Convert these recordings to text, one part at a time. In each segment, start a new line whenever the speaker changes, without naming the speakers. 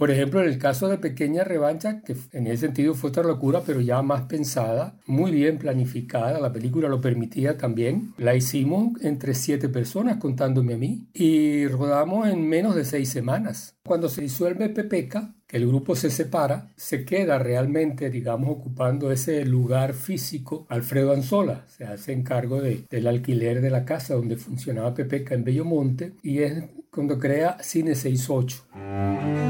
Por ejemplo, en el caso de Pequeña Revancha, que en ese sentido fue otra locura, pero ya más pensada, muy bien planificada, la película lo permitía también. La hicimos entre siete personas contándome a mí y rodamos en menos de seis semanas. Cuando se disuelve Pepeca, que el grupo se separa, se queda realmente, digamos, ocupando ese lugar físico Alfredo Anzola, se hace encargo de, del alquiler de la casa donde funcionaba Pepeca en Bellomonte y es cuando crea Cine 68.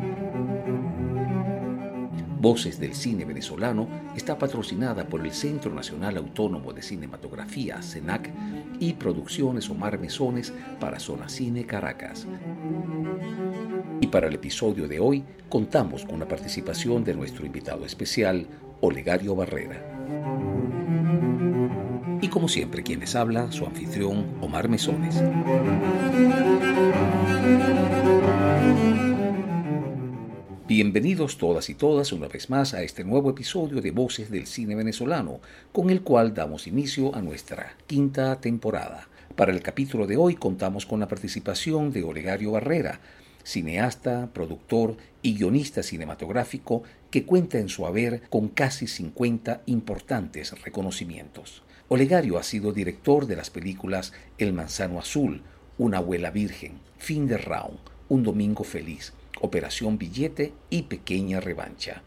Voces del Cine Venezolano está patrocinada por el Centro Nacional Autónomo de Cinematografía, CENAC, y Producciones Omar Mesones para Zona Cine Caracas. Y para el episodio de hoy contamos con la participación de nuestro invitado especial, Olegario Barrera. Y como siempre, quien les habla, su anfitrión, Omar Mesones. Bienvenidos todas y todas una vez más a este nuevo episodio de Voces del Cine Venezolano, con el cual damos inicio a nuestra quinta temporada. Para el capítulo de hoy contamos con la participación de Olegario Barrera, cineasta, productor y guionista cinematográfico que cuenta en su haber con casi 50 importantes reconocimientos. Olegario ha sido director de las películas El Manzano Azul, Una abuela virgen, Fin de Round, Un Domingo Feliz, Operación Billete y Pequeña Revancha.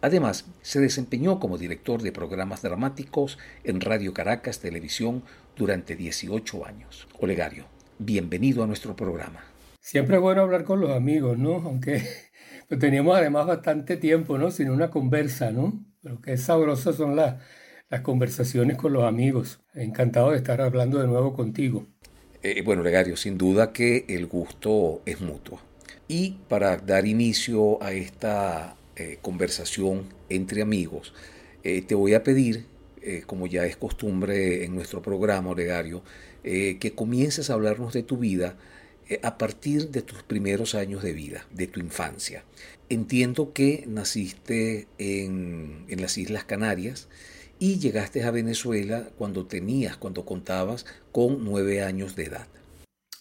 Además, se desempeñó como director de programas dramáticos en Radio Caracas Televisión durante 18 años. Olegario, bienvenido a nuestro programa.
Siempre es bueno hablar con los amigos, ¿no? Aunque pues, teníamos además bastante tiempo, ¿no? Sin una conversa, ¿no? Pero qué sabrosas son las, las conversaciones con los amigos. Encantado de estar hablando de nuevo contigo.
Eh, bueno, Olegario, sin duda que el gusto es mutuo. Y para dar inicio a esta eh, conversación entre amigos, eh, te voy a pedir, eh, como ya es costumbre en nuestro programa, Olegario, que comiences a hablarnos de tu vida a partir de tus primeros años de vida, de tu infancia. Entiendo que naciste en, en las Islas Canarias y llegaste a Venezuela cuando tenías, cuando contabas con nueve años de edad.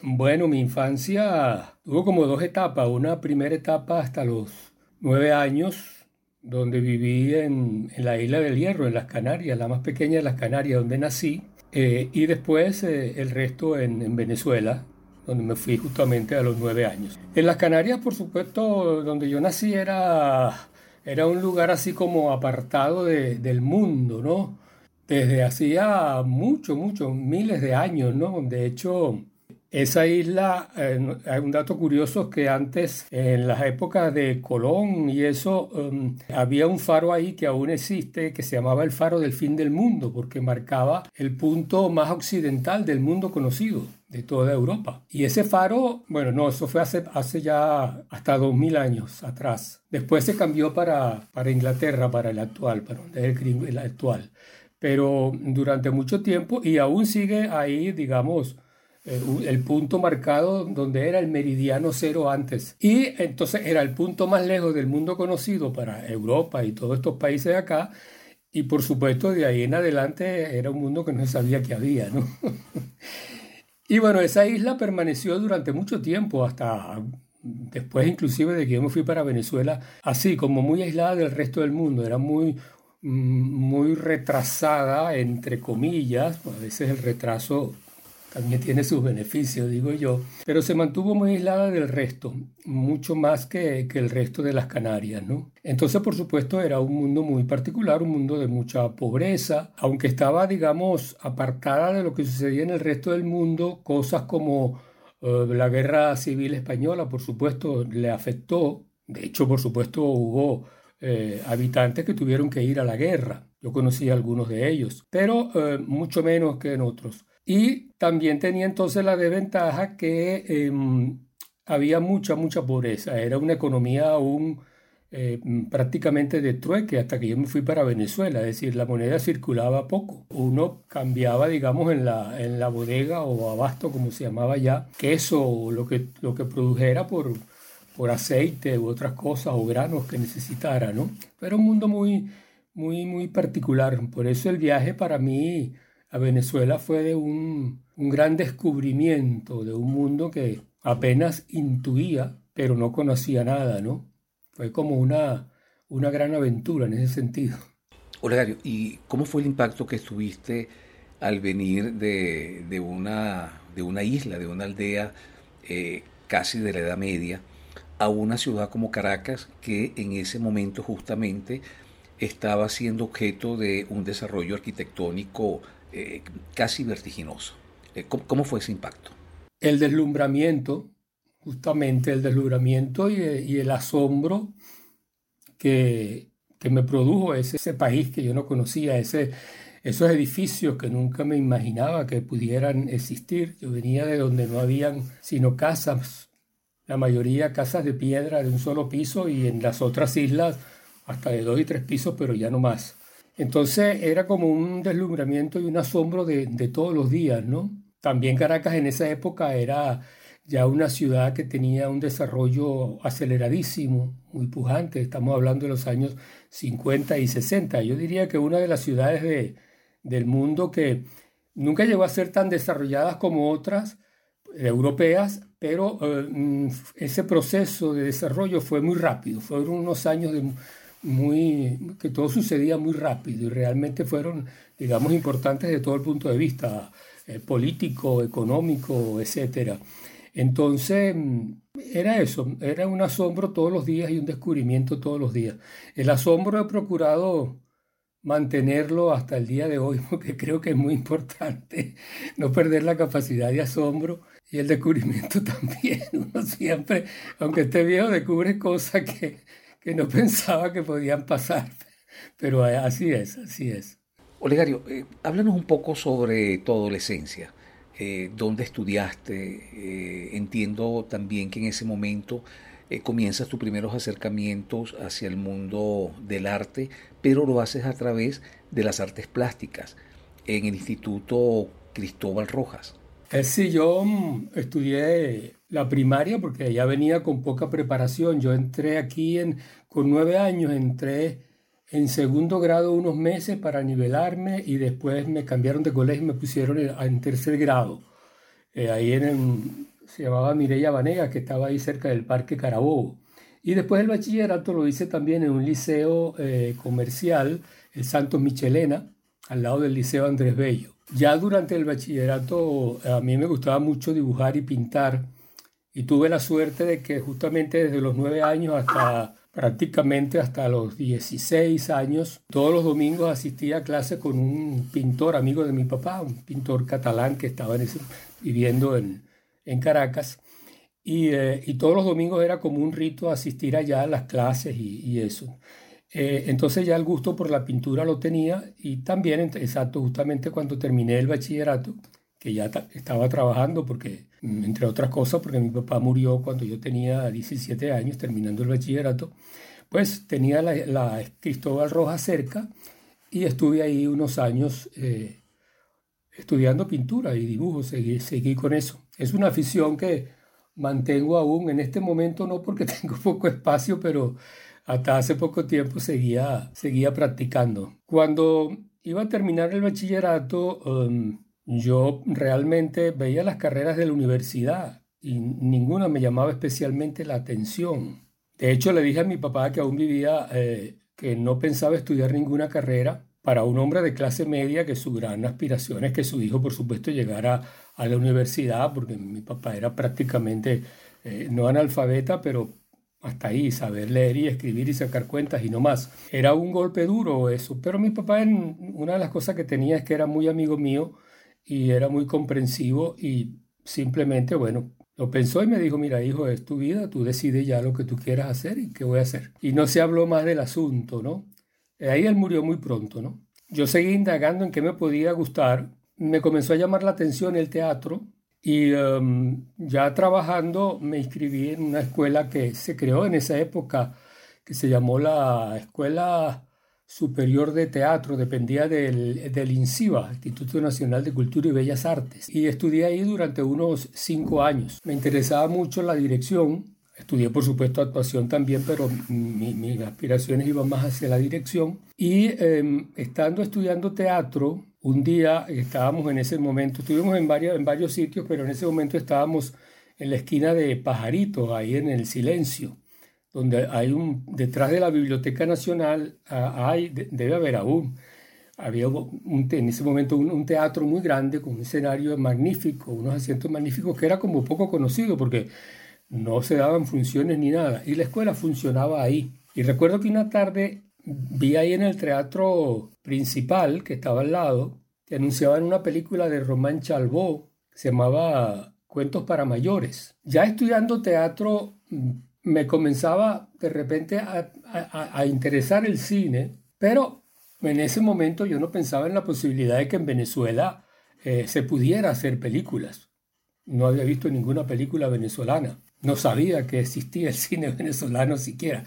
Bueno, mi infancia tuvo como dos etapas. Una primera etapa hasta los nueve años, donde viví en, la isla del Hierro, en las Canarias, la más pequeña de las Canarias, donde nací. Eh, y después eh, el resto en, Venezuela, donde me fui justamente a los nueve años. En las Canarias, por supuesto, donde yo nací era, era un lugar así como apartado del mundo, ¿no? Desde hacía mucho, mucho, miles de años, ¿no? De hecho, esa isla, eh, hay un dato curioso que antes, en las épocas de Colón y eso, em, había un faro ahí que aún existe, que se llamaba el faro del fin del mundo, porque marcaba el punto más occidental del mundo conocido de toda Europa. Y ese faro, bueno, no, eso fue hace, hace ya hasta 2000 años atrás. Después se cambió para, para Inglaterra, para el actual, para el, el actual. Pero durante mucho tiempo, y aún sigue ahí, digamos, el punto marcado donde era el meridiano cero antes. Y entonces era el punto más lejos del mundo conocido para Europa y todos estos países de acá. Y por supuesto de ahí en adelante era un mundo que no sabía que había, ¿no? y bueno, esa isla permaneció durante mucho tiempo, hasta después inclusive de que yo me fui para Venezuela, así como muy aislada del resto del mundo, era muy, mm, muy retrasada, entre comillas, a veces el retraso también tiene sus beneficios, digo yo, pero se mantuvo muy aislada del resto, mucho más que, el resto de las Canarias, ¿no? Entonces, por supuesto, era un mundo muy particular, un mundo de mucha pobreza, aunque estaba, digamos, apartada de lo que sucedía en el resto del mundo, cosas como eh, la guerra civil española, por supuesto, le afectó, de hecho, por supuesto, hubo eh, habitantes que tuvieron que ir a la guerra, yo conocí a algunos de ellos, pero eh, mucho menos que en otros. Y también tenía entonces la desventaja que em, había mucha, mucha pobreza. Era una economía aún eh, prácticamente de trueque hasta que yo me fui para Venezuela, es decir, la moneda circulaba poco. Uno cambiaba, digamos, en la, en la bodega o abasto, como se llamaba ya, queso o lo que, lo que produjera por, por aceite u otras cosas o granos que necesitara, ¿no? Pero un mundo muy, muy, muy particular. Por eso el viaje para mí a Venezuela fue de un, un gran descubrimiento de un mundo que apenas intuía, pero no conocía nada, ¿no? Fue como una, una gran aventura en ese sentido.
Olegario, ¿y cómo fue el impacto que tuviste al venir de, de, una, de una isla, de una aldea eh, casi de la Edad Media, a una ciudad como Caracas, que en ese momento justamente estaba siendo objeto de un desarrollo arquitectónico eh, casi vertiginoso? Eh, ¿cómo, ¿Cómo fue ese impacto?
El deslumbramiento justamente el deslumbramiento y, el asombro que, que me produjo ese, ese, país que yo no conocía, ese, esos edificios que nunca me imaginaba que pudieran existir. Yo venía de donde no habían sino casas, la mayoría casas de piedra de un solo piso y en las otras islas hasta de dos y tres pisos, pero ya no más. Entonces era como un deslumbramiento y un asombro de, todos los días, ¿no? También Caracas en esa época era ya una ciudad que tenía un desarrollo aceleradísimo, muy pujante, estamos hablando de los años 50 y 60. Yo diría que una de las ciudades de, del mundo que nunca llegó a ser tan desarrolladas como otras europeas, pero eh, mm, ese proceso de desarrollo fue muy rápido, fueron unos años de muy, que todo sucedía muy rápido y realmente fueron, digamos, importantes de todo el punto de vista eh, político, económico, etcétera. Entonces, era eso, era un asombro todos los días y un descubrimiento todos los días. El asombro he procurado mantenerlo hasta el día de hoy porque creo que es muy importante no perder la capacidad de asombro y el descubrimiento también. Uno siempre, aunque esté viejo, descubre cosas que, que no pensaba que podían pasar. Pero así es, así es.
Olegario, eh, háblanos un poco sobre tu adolescencia. Eh, dónde estudiaste. Eh, entiendo también que en ese momento eh, comienzas tus primeros acercamientos hacia el mundo del arte, pero lo haces a través de las artes plásticas en el Instituto Cristóbal Rojas.
Sí, yo mm, estudié la primaria porque ya venía con poca preparación. Yo entré aquí en, con nueve años, entré en segundo grado unos meses para nivelarme y después me cambiaron de colegio y me pusieron en tercer grado. Eh, ahí en se llamaba Mireya Vanega, que estaba ahí cerca del Parque Carabobo. Y después el bachillerato lo hice también en un liceo eh, comercial, el Santos Michelena, al lado del Liceo Andrés Bello. Ya durante el bachillerato a mí me gustaba mucho dibujar y pintar y tuve la suerte de que justamente desde los nueve años hasta prácticamente hasta los 16 años. Todos los domingos asistía a clase con un pintor amigo de mi papá, un pintor catalán que estaba viviendo en, Caracas. Eh, y, todos los domingos era como un rito asistir allá a las clases y, eso. Eh, entonces ya el gusto por la pintura lo tenía y también, exacto, justamente cuando terminé el bachillerato, que ya estaba trabajando porque, entre otras cosas, porque mi papá murió cuando yo tenía 17 años terminando el bachillerato, pues tenía la, la Cristóbal Roja cerca y estuve ahí unos años eh, estudiando pintura y dibujo, seguí, seguí con eso. Es una afición que mantengo aún en este momento, no porque tengo poco espacio, pero hasta hace poco tiempo seguía, seguía practicando. Cuando iba a terminar el bachillerato, um, yo realmente veía las carreras de la universidad y ninguna me llamaba especialmente la atención. De hecho, le dije a mi papá que aún vivía, eh, que no pensaba estudiar ninguna carrera para un hombre de clase media que su gran aspiración es que su hijo, por supuesto, llegara a la universidad, porque mi papá era prácticamente eh, no analfabeta, pero hasta ahí, saber leer y escribir y sacar cuentas y no más. Era un golpe duro eso, pero mi papá, una de las cosas que tenía es que era muy amigo mío y era muy comprensivo y simplemente, bueno, lo pensó y me dijo, mira, hijo, es tu vida, tú decides ya lo que tú quieras hacer y qué voy a hacer. Y no se habló más del asunto, ¿no? Ahí él murió muy pronto, ¿no? Yo seguí indagando en qué me podía gustar. Me comenzó a llamar la atención el teatro y um, ya trabajando me inscribí en una escuela que se creó en esa época que se llamó la Escuela Superior de Teatro, dependía del, del INCIBA, Instituto Nacional de Cultura y Bellas Artes, y estudié ahí durante unos cinco años. Me interesaba mucho la dirección, Estudié, por supuesto, actuación también, pero mis aspiraciones iban más hacia la dirección. Y em, estando estudiando teatro, un día estábamos en ese momento, estuvimos en, varios, en varios sitios, pero en ese momento estábamos en la esquina de Pajaritos, ahí en el silencio, donde hay un, detrás de la Biblioteca Nacional, ah, hay, debe haber aún, había un, en ese momento un, un, teatro muy grande con un escenario magnífico, unos asientos magníficos que era como poco conocido porque no se daban funciones ni nada. Y la escuela funcionaba ahí. Y recuerdo que una tarde vi ahí en el teatro principal, que estaba al lado, que anunciaban una película de Román Chalbó, que se llamaba Cuentos para Mayores. Ya estudiando teatro, mm, me comenzaba de repente a, interesar el cine, pero en ese momento yo no pensaba en la posibilidad de que en Venezuela eh, se pudiera hacer películas. No había visto ninguna película venezolana. No sabía que existía el cine venezolano siquiera.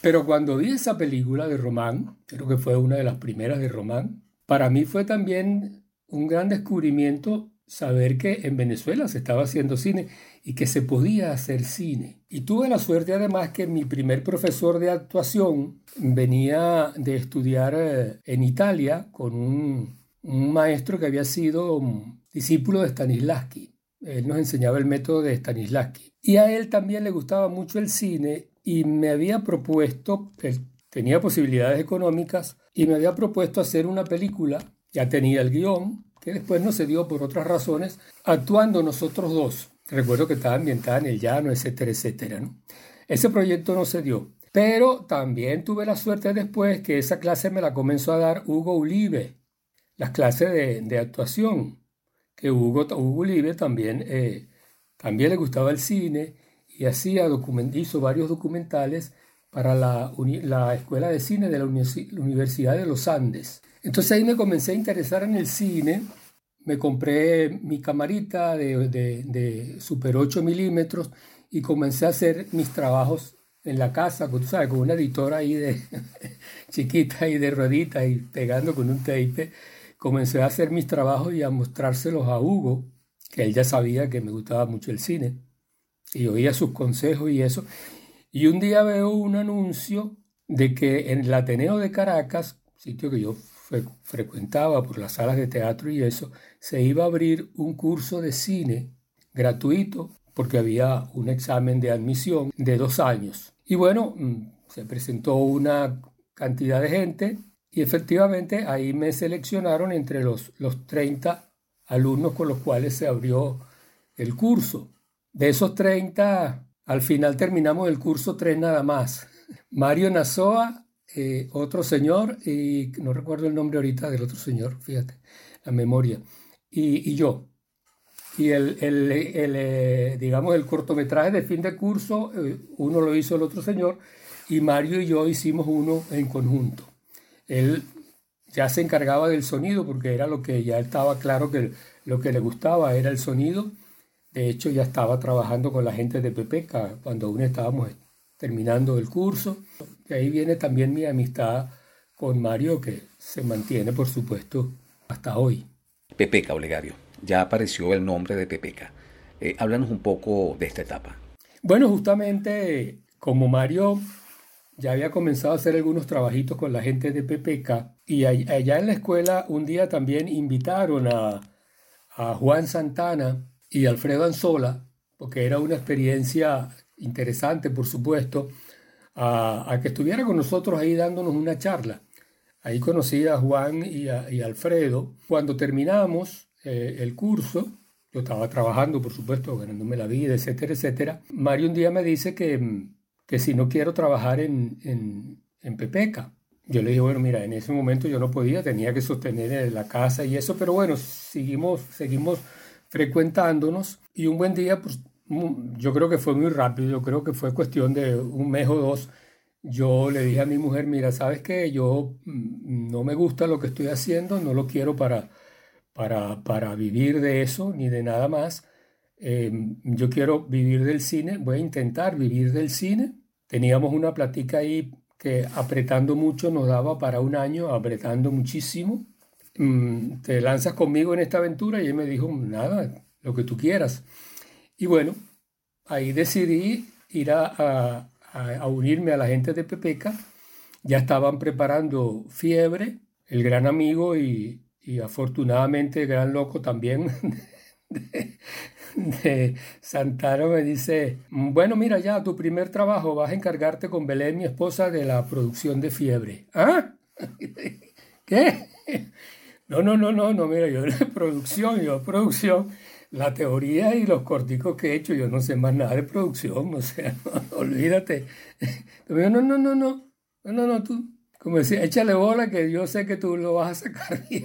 Pero cuando vi esa película de Román, creo que fue una de las primeras de Román, para mí fue también un gran descubrimiento saber que en Venezuela se estaba haciendo cine y que se podía hacer cine. Y tuve la suerte además que mi primer profesor de actuación venía de estudiar eh, en Italia con un, maestro que había sido discípulo de Stanislavski. Él nos enseñaba el método de Stanislavski. Y a él también le gustaba mucho el cine y me había propuesto, él tenía posibilidades económicas, y me había propuesto hacer una película, ya tenía el guion, que después no se dio por otras razones, actuando nosotros dos. Recuerdo que estaba ambientada en el llano, etcétera, etcétera. Ese proyecto no se dio. Pero también tuve la suerte después que esa clase me la comenzó a dar Hugo Ulibe, las clases de, de actuación que Hugo, Hugo Ulibe también, eh, también le gustaba el cine y hacía hizo varios documentales para la, la, Escuela de Cine de la Universidad de los Andes. Entonces ahí me comencé a interesar en el cine, me compré mi camarita de, de, Super 8 milímetros y comencé a hacer mis trabajos en la casa, con, ¿sabes? con una editora ahí de chiquita y de ruedita y pegando con un tape comencé a hacer mis trabajos y a mostrárselos a Hugo, que él ya sabía que me gustaba mucho el cine, y oía sus consejos y eso. Y un día veo un anuncio de que en el Ateneo de Caracas, sitio que yo frecuentaba por las salas de teatro y eso, se iba a abrir un curso de cine gratuito porque había un examen de admisión de dos años. Y bueno, mm, se presentó una cantidad de gente y efectivamente ahí me seleccionaron entre los, los 30 alumnos con los cuales se abrió el curso. De esos 30, al final terminamos el curso tres nada más. Mario Nazoa, eh, otro señor, y no recuerdo el nombre ahorita del otro señor, fíjate, la memoria, y, yo. Y el, el, el eh, digamos, el cortometraje de fin de curso, eh, uno lo hizo el otro señor, y Mario y yo hicimos uno en conjunto. Él ya se encargaba del sonido porque era lo que ya estaba claro que lo que le gustaba era el sonido. De hecho, ya estaba trabajando con la gente de Pepeca cuando aún estábamos terminando el curso. Y ahí viene también mi amistad con Mario, que se mantiene, por supuesto, hasta hoy.
Pepeca, Olegario. Ya apareció el nombre de Pepeca. Eh, háblanos un poco de esta etapa.
Bueno, justamente como Mario ya había comenzado a hacer algunos trabajitos con la gente de PPK y allá en la escuela un día también invitaron a, Juan Santana y Alfredo Anzola, porque era una experiencia interesante, por supuesto, a, que estuviera con nosotros ahí dándonos una charla. Ahí conocí a Juan y a, Alfredo. Cuando terminamos eh, el curso, yo estaba trabajando, por supuesto, ganándome la vida, etcétera, etcétera. Mario un día me dice que que si no quiero trabajar en, en, en Pepeca. Yo le dije, bueno, mira, en ese momento yo no podía, tenía que sostener la casa y eso, pero bueno, seguimos, seguimos frecuentándonos y un buen día, pues yo creo que fue muy rápido, yo creo que fue cuestión de un mes o dos. Yo le dije a mi mujer, mira, sabes que yo mm, no me gusta lo que estoy haciendo, no lo quiero para, para, para vivir de eso ni de nada más. Em, yo quiero vivir del cine, voy a intentar vivir del cine teníamos una platica ahí que apretando mucho nos daba para un año, apretando muchísimo. Mm, te lanzas conmigo en esta aventura y él me dijo, nada, lo que tú quieras. Y bueno, ahí decidí ir a, unirme a la gente de Pepeca. Ya estaban preparando Fiebre, el gran amigo y, y afortunadamente el gran loco también de, Santana me dice, bueno, mira ya, tu primer trabajo, vas a encargarte con Belén, mi esposa, de la producción de Fiebre. ¿Ah? ¿Qué? No, no, no, no, no, mira, yo de producción, yo producción, la teoría y los corticos que he hecho, yo no sé más nada de producción, o sea, olvídate. No, no, no, no, no, no, no, tú, como decía, échale bola que yo sé que tú lo vas a sacar bien.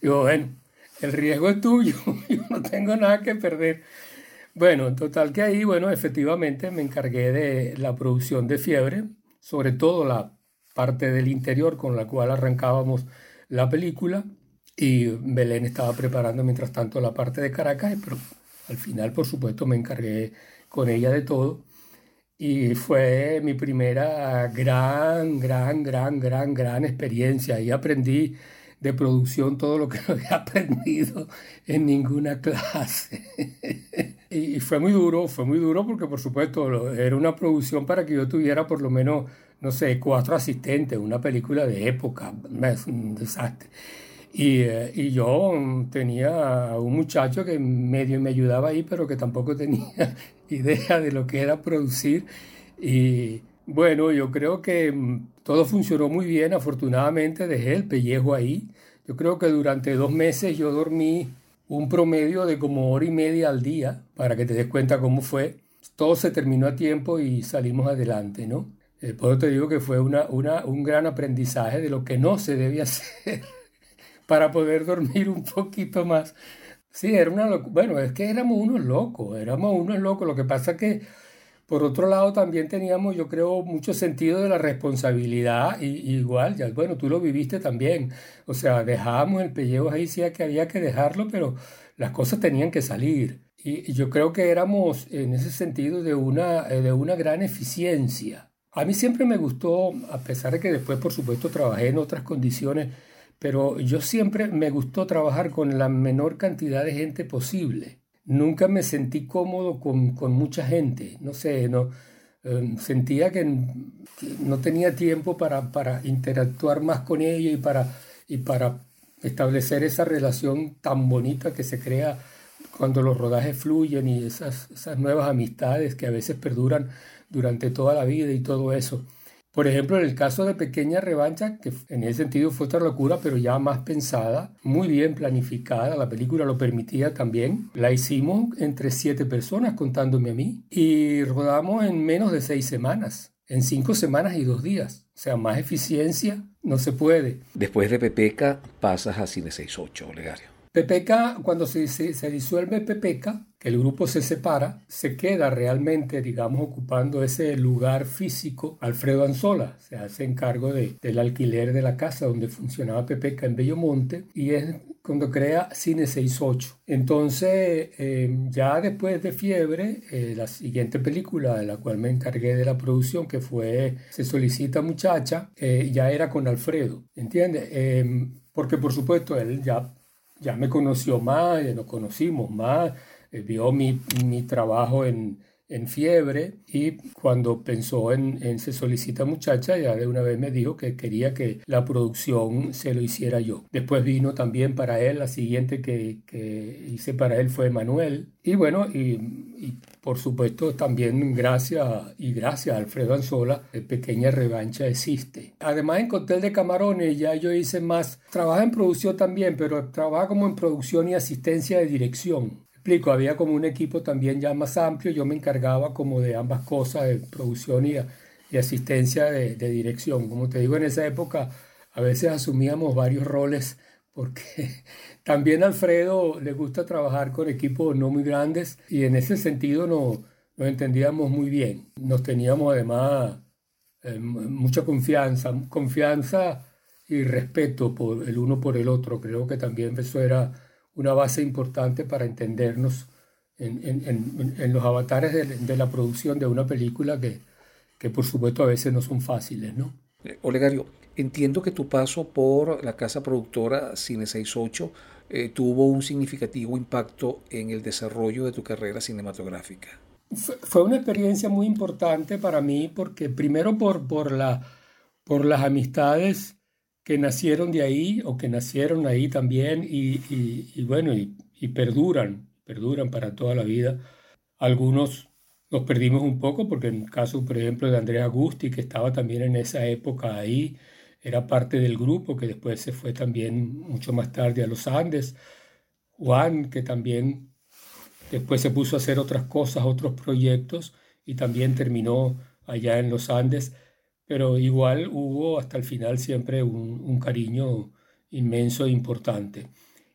Digo, bueno, el riesgo es tuyo, yo no tengo nada que perder. Bueno, en total que ahí, bueno, efectivamente me encargué de la producción de Fiebre, sobre todo la parte del interior con la cual arrancábamos la película y Belén estaba preparando mientras tanto la parte de Caracas, pero al final, por supuesto, me encargué con ella de todo. Y fue mi primera gran, gran, gran, gran, gran experiencia. Y aprendí de producción todo lo que no había aprendido en ninguna clase. y fue muy duro, fue muy duro porque por supuesto era una producción para que yo tuviera por lo menos, no sé, cuatro asistentes, una película de época, es un desastre. Y, eh, y, yo tenía un muchacho que medio me ayudaba ahí, pero que tampoco tenía idea de lo que era producir. Y bueno, yo creo que mm, todo funcionó muy bien, afortunadamente dejé el pellejo ahí. Yo creo que durante dos meses yo dormí un promedio de como hora y media al día, para que te des cuenta cómo fue. Todo se terminó a tiempo y salimos adelante, ¿no? Eh, por eso te digo que fue una, una, un gran aprendizaje de lo que no se debe hacer para poder dormir un poquito más. Sí, era una Bueno, es que éramos unos locos, éramos unos locos. Lo que pasa que por otro lado, también teníamos, yo creo, mucho sentido de la responsabilidad, y, igual, ya, bueno, tú lo viviste también. O sea, dejábamos el pellejo ahí, sí que había que dejarlo, pero las cosas tenían que salir. Y, yo creo que éramos en ese sentido de una, eh, de una gran eficiencia. A mí siempre me gustó, a pesar de que después, por supuesto, trabajé en otras condiciones, pero yo siempre me gustó trabajar con la menor cantidad de gente posible nunca me sentí cómodo con, con mucha gente, no sé, no, em, sentía que, no tenía tiempo para, para, interactuar más con ellos y para, y para establecer esa relación tan bonita que se crea cuando los rodajes fluyen y esas, esas nuevas amistades que a veces perduran durante toda la vida y todo eso. Por ejemplo, en el caso de Pequeña Revancha, que en ese sentido fue otra locura, pero ya más pensada, muy bien planificada, la película lo permitía también. La hicimos entre siete personas, contándome a mí, y rodamos en menos de seis semanas, en cinco semanas y dos días. O sea, más eficiencia no se puede.
Después de Pepeca pasas a Cine 68, Olegario.
Pepeca, cuando se, se, disuelve Pepeca, que el grupo se separa, se queda realmente, digamos, ocupando ese lugar físico Alfredo Anzola. Se hace encargo de, del alquiler de la casa donde funcionaba Pepeca en Bellomonte y es cuando crea Cine 68. Entonces, eh, ya después de Fiebre, eh, la siguiente película de la cual me encargué de la producción, que fue Se solicita muchacha, eh, ya era con Alfredo, ¿entiendes? porque por supuesto él ya ya me conoció más, ya nos conocimos más, eh, vio mi, mi trabajo en, en, fiebre y cuando pensó en, en, Se solicita muchacha, ya de una vez me dijo que quería que la producción se lo hiciera yo. Después vino también para él, la siguiente que, que hice para él fue Manuel. Y bueno, y por supuesto, también gracias y gracias a Alfredo Anzola, Pequeña Revancha existe. Además, en Cotel de Camarones ya yo hice más, trabaja en producción también, pero trabaja como en producción y asistencia de dirección. Explico, había como un equipo también ya más amplio, yo me encargaba como de ambas cosas, de producción y, asistencia de, de dirección. Como te digo, en esa época a veces asumíamos varios roles porque también a Alfredo le gusta trabajar con equipos no muy grandes y en ese sentido no, nos entendíamos muy bien. Nos teníamos además eh, mucha confianza, confianza y respeto por el uno por el otro. Creo que también eso era una base importante para entendernos en, los avatares de, de, la producción de una película que, que por supuesto a veces no son fáciles, ¿no?
Eh, Olegario, entiendo que tu paso por la casa productora Cine 68 eh, tuvo un significativo impacto en el desarrollo de tu carrera cinematográfica.
Fue una experiencia muy importante para mí porque primero por, por, por las amistades que nacieron de ahí o que nacieron ahí también y, bueno, y, perduran, perduran para toda la vida. Algunos nos perdimos un poco porque en el caso, por ejemplo, de Andrea Agusti, que estaba también en esa época ahí, era parte del grupo que después se fue también mucho más tarde a los Andes. Juan, que también después se puso a hacer otras cosas, otros proyectos y también terminó allá en los Andes pero igual hubo hasta el final siempre un, cariño inmenso e importante.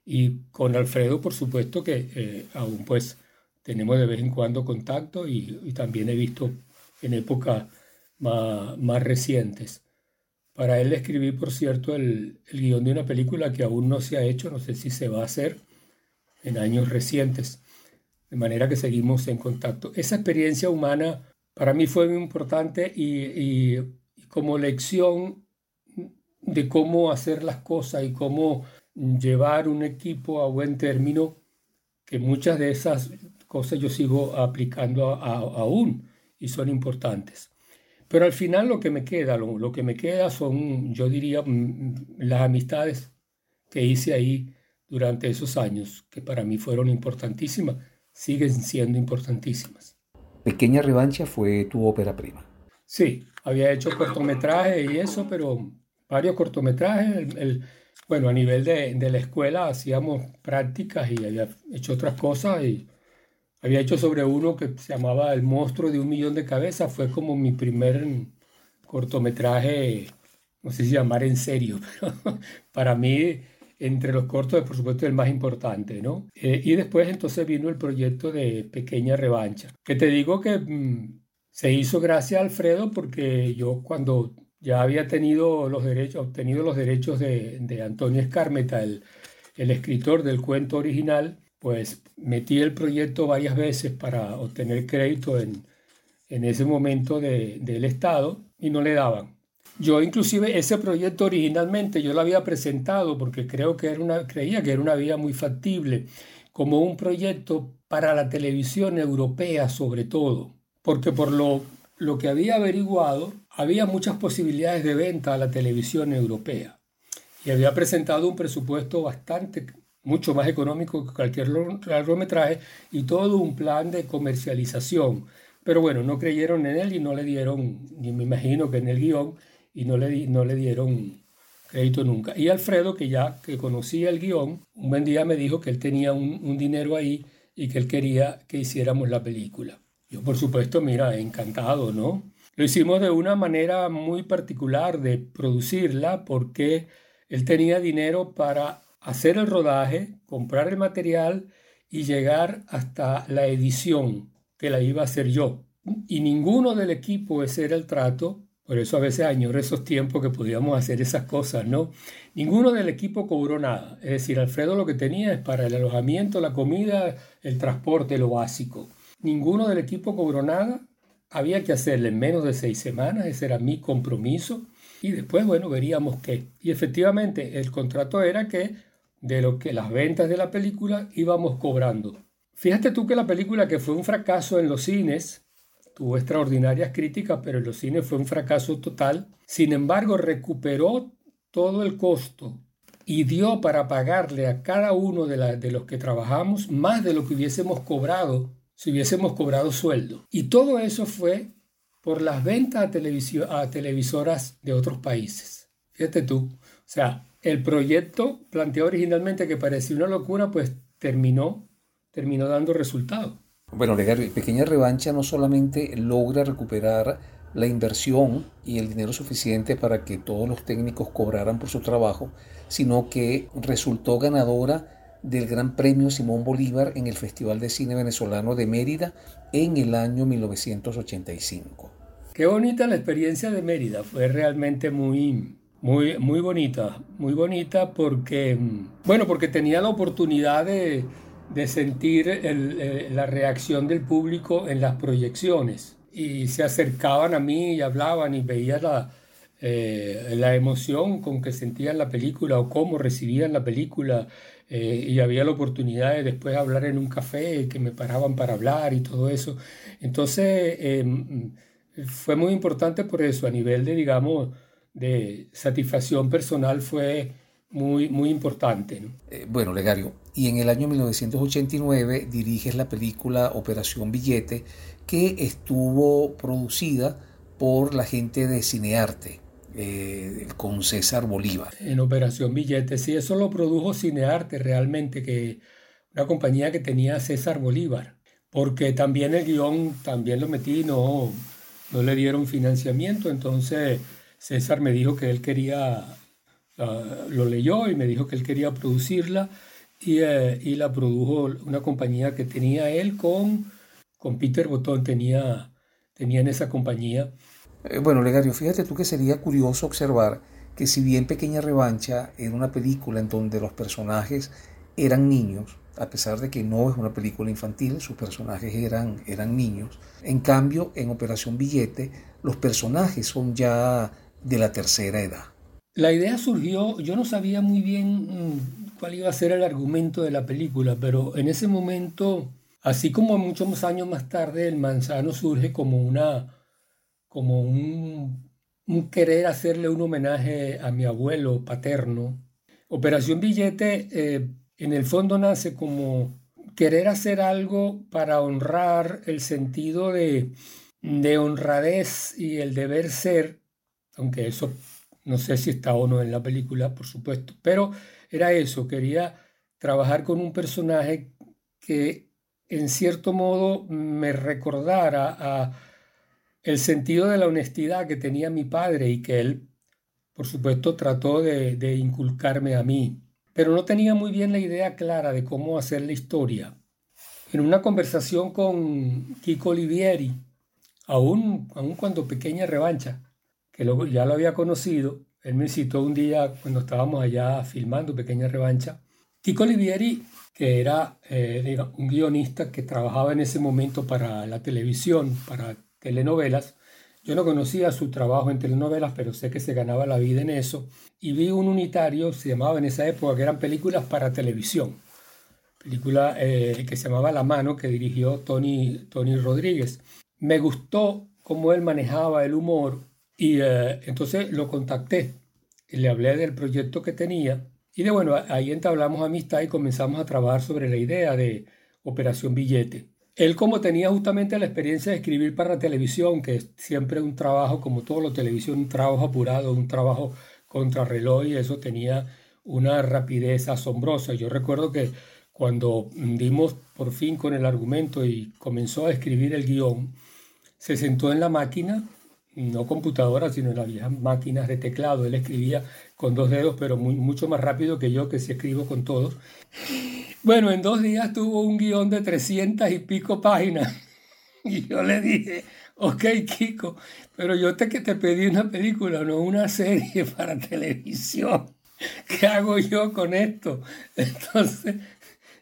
Y con Alfredo, por supuesto que eh, aún pues tenemos de vez en cuando contacto y, también he visto en épocas más, más, recientes. Para él escribí, por cierto, el, el guion de una película que aún no se ha hecho, no sé si se va a hacer en años recientes, de manera que seguimos en contacto. Esa experiencia humana para mí fue muy importante y, y como lección de cómo hacer las cosas y cómo llevar un equipo a buen término, que muchas de esas cosas yo sigo aplicando aún y son importantes. Pero al final lo que me queda, lo, que me queda son, yo diría, mm, las amistades que hice ahí durante esos años, que para mí fueron importantísimas, siguen siendo importantísimas.
Pequeña Revancha fue tu ópera prima.
Sí, había hecho cortometrajes y eso, pero varios cortometrajes. El, bueno, a nivel de, de, la escuela hacíamos prácticas y había hecho otras cosas y había hecho sobre uno que se llamaba El monstruo de un millón de cabezas. Fue como mi primer cortometraje, no sé si llamar en serio, pero para mí entre los cortos, por supuesto, el más importante, ¿no? Eh, y después entonces vino el proyecto de Pequeña Revancha, que te digo que mm, se hizo gracias a Alfredo porque yo cuando ya había tenido los derechos, obtenido los derechos de, de Antonio Escármeta, el, el escritor del cuento original, pues metí el proyecto varias veces para obtener crédito en, en ese momento de, del Estado y no le daban. Yo inclusive ese proyecto originalmente yo lo había presentado porque creo que era una, creía que era una vía muy factible como un proyecto para la televisión europea sobre todo porque por lo, lo que había averiguado, había muchas posibilidades de venta a la televisión europea. Y había presentado un presupuesto bastante, mucho más económico que cualquier largometraje y todo un plan de comercialización. Pero bueno, no creyeron en él y no le dieron, ni me imagino que en el guion, y no le, no le dieron crédito nunca. Y Alfredo, que ya que conocía el guion, un buen día me dijo que él tenía un, un dinero ahí y que él quería que hiciéramos la película. Yo, por supuesto, mira, encantado, ¿no? Lo hicimos de una manera muy particular de producirla porque él tenía dinero para hacer el rodaje, comprar el material y llegar hasta la edición que la iba a hacer yo. Y ninguno del equipo, ese era el trato, por eso a veces añoro esos tiempos que podíamos hacer esas cosas, ¿no? Ninguno del equipo cobró nada. Es decir, Alfredo lo que tenía es para el alojamiento, la comida, el transporte, lo básico. Ninguno del equipo cobró nada. Había que hacerle en menos de seis semanas, ese era mi compromiso. Y después, bueno, veríamos qué. Y efectivamente, el contrato era que de lo que las ventas de la película íbamos cobrando. Fíjate tú que la película que fue un fracaso en los cines, tuvo extraordinarias críticas, pero en los cines fue un fracaso total. Sin embargo, recuperó todo el costo y dio para pagarle a cada uno de, los que trabajamos más de lo que hubiésemos cobrado si hubiésemos cobrado sueldo. Y todo eso fue por las ventas a, a televisoras de otros países. Fíjate tú. O sea, el proyecto planteado originalmente que parecía una locura, pues terminó, terminó dando resultado.
Bueno, Pequeña Revancha no solamente logra recuperar la inversión y el dinero suficiente para que todos los técnicos cobraran por su trabajo, sino que resultó ganadora del Gran Premio Simón Bolívar en el Festival de Cine Venezolano de Mérida en el año 1985.
Qué bonita la experiencia de Mérida, fue realmente muy, muy, muy bonita, muy bonita porque, bueno, porque tenía la oportunidad de, de sentir el, eh, la reacción del público en las proyecciones. y se acercaban a mí y hablaban y veía la, eh, la emoción con que sentían la película o cómo recibían la película. Eh, y había la oportunidad de después hablar en un café, que me paraban para hablar y todo eso. Entonces, em, fue muy importante por eso, a nivel de, digamos, de satisfacción personal fue muy, muy importante.
Eh, bueno, Legario, y en el año 1989 diriges la película Operación Billete, que estuvo producida por la gente de Cinearte. Eh, con César Bolívar.
En Operación Billete, sí, eso lo produjo Cinearte realmente, que una compañía que tenía César Bolívar, porque también el guion, también lo metí, no, no le dieron financiamiento, entonces César me dijo que él quería, lo leyó y me dijo que él quería producirla y, eh, y, la produjo una compañía que tenía él con, con Peter Botón, tenía, tenía en esa compañía.
Eh, bueno, Legario, fíjate tú que sería curioso observar que si bien Pequeña Revancha era una película en donde los personajes eran niños, a pesar de que no es una película infantil, sus personajes eran, eran niños. En cambio, en Operación Billete, los personajes son ya de la tercera edad.
La idea surgió, yo no sabía muy bien mm, cuál iba a ser el argumento de la película, pero en ese momento, así como muchos años más tarde, el manzano surge como una, como un, querer hacerle un homenaje a mi abuelo paterno. Operación Billete eh, en el fondo nace como querer hacer algo para honrar el sentido de, de honradez y el deber ser aunque eso no sé si está o no en la película, por supuesto, pero era eso, quería trabajar con un personaje que en cierto modo me recordara a el sentido de la honestidad que tenía mi padre y que él, por supuesto, trató de, de inculcarme a mí, pero no tenía muy bien la idea clara de cómo hacer la historia. En una conversación con Kiko Olivieri, aún, aún cuando pequeña revancha, ya lo había conocido. Él me citó un día cuando estábamos allá filmando Pequeña Revancha. Kiko Olivieri, que era eh, un guionista que trabajaba en ese momento para la televisión, para telenovelas, yo no conocía su trabajo en telenovelas, pero sé que se ganaba la vida en eso. Y vi un unitario, se llamaba en esa época, que eran películas para televisión. Película eh, que se llamaba La Mano, que dirigió Tony, Tony Rodríguez. Me gustó cómo él manejaba el humor y eh, entonces lo contacté y le hablé del proyecto que tenía. Y de bueno, ahí entablamos amistad y comenzamos a trabajar sobre la idea de Operación Billete. Él como tenía justamente la experiencia de escribir para televisión, que es siempre un trabajo, como todo lo televisión, un trabajo apurado, un trabajo contrarreloj, y eso tenía una rapidez asombrosa. Yo recuerdo que cuando dimos por fin con el argumento y comenzó a escribir el guion, se sentó en la máquina no computadora, sino en las viejas máquinas de teclado. Él escribía con dos dedos, pero mucho más rápido que yo, que si escribo con todos. Bueno, en dos días tuvo un guion de 300 y pico páginas. Y yo le dije, ok, Kiko, pero yo te, que te pedí una película, no una serie para televisión. ¿Qué hago yo con esto? Entonces,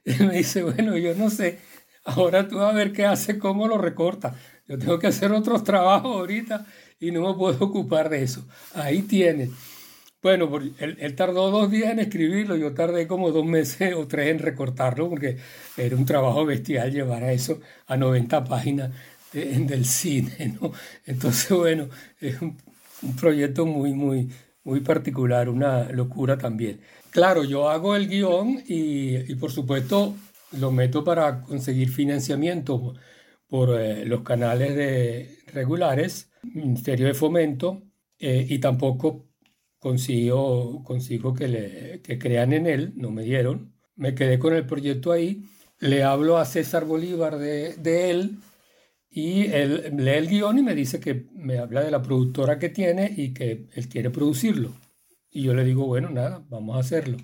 él me dice, bueno, yo no sé, ahora tú a ver qué hace, cómo lo recorta. Yo tengo que hacer otros trabajos ahorita y no me puedo ocupar de eso. Ahí tiene. Bueno, él, tardó dos días en escribirlo, yo tardé como dos meses o tres en recortarlo, porque era un trabajo bestial llevar a eso a 90 páginas del cine, ¿no? Entonces, bueno, es un, proyecto muy, muy, muy particular, una locura también. Claro, yo hago el guion y, y por supuesto lo meto para conseguir financiamiento por eh, los canales de regulares, Ministerio de Fomento, eh, y tampoco consigo, consigo que, le, que crean en él, no me dieron. Me quedé con el proyecto ahí, le hablo a César Bolívar de, de él y él lee el guion y me dice que me habla de la productora que tiene y que él quiere producirlo. Y yo le digo, bueno, nada, vamos a hacerlo.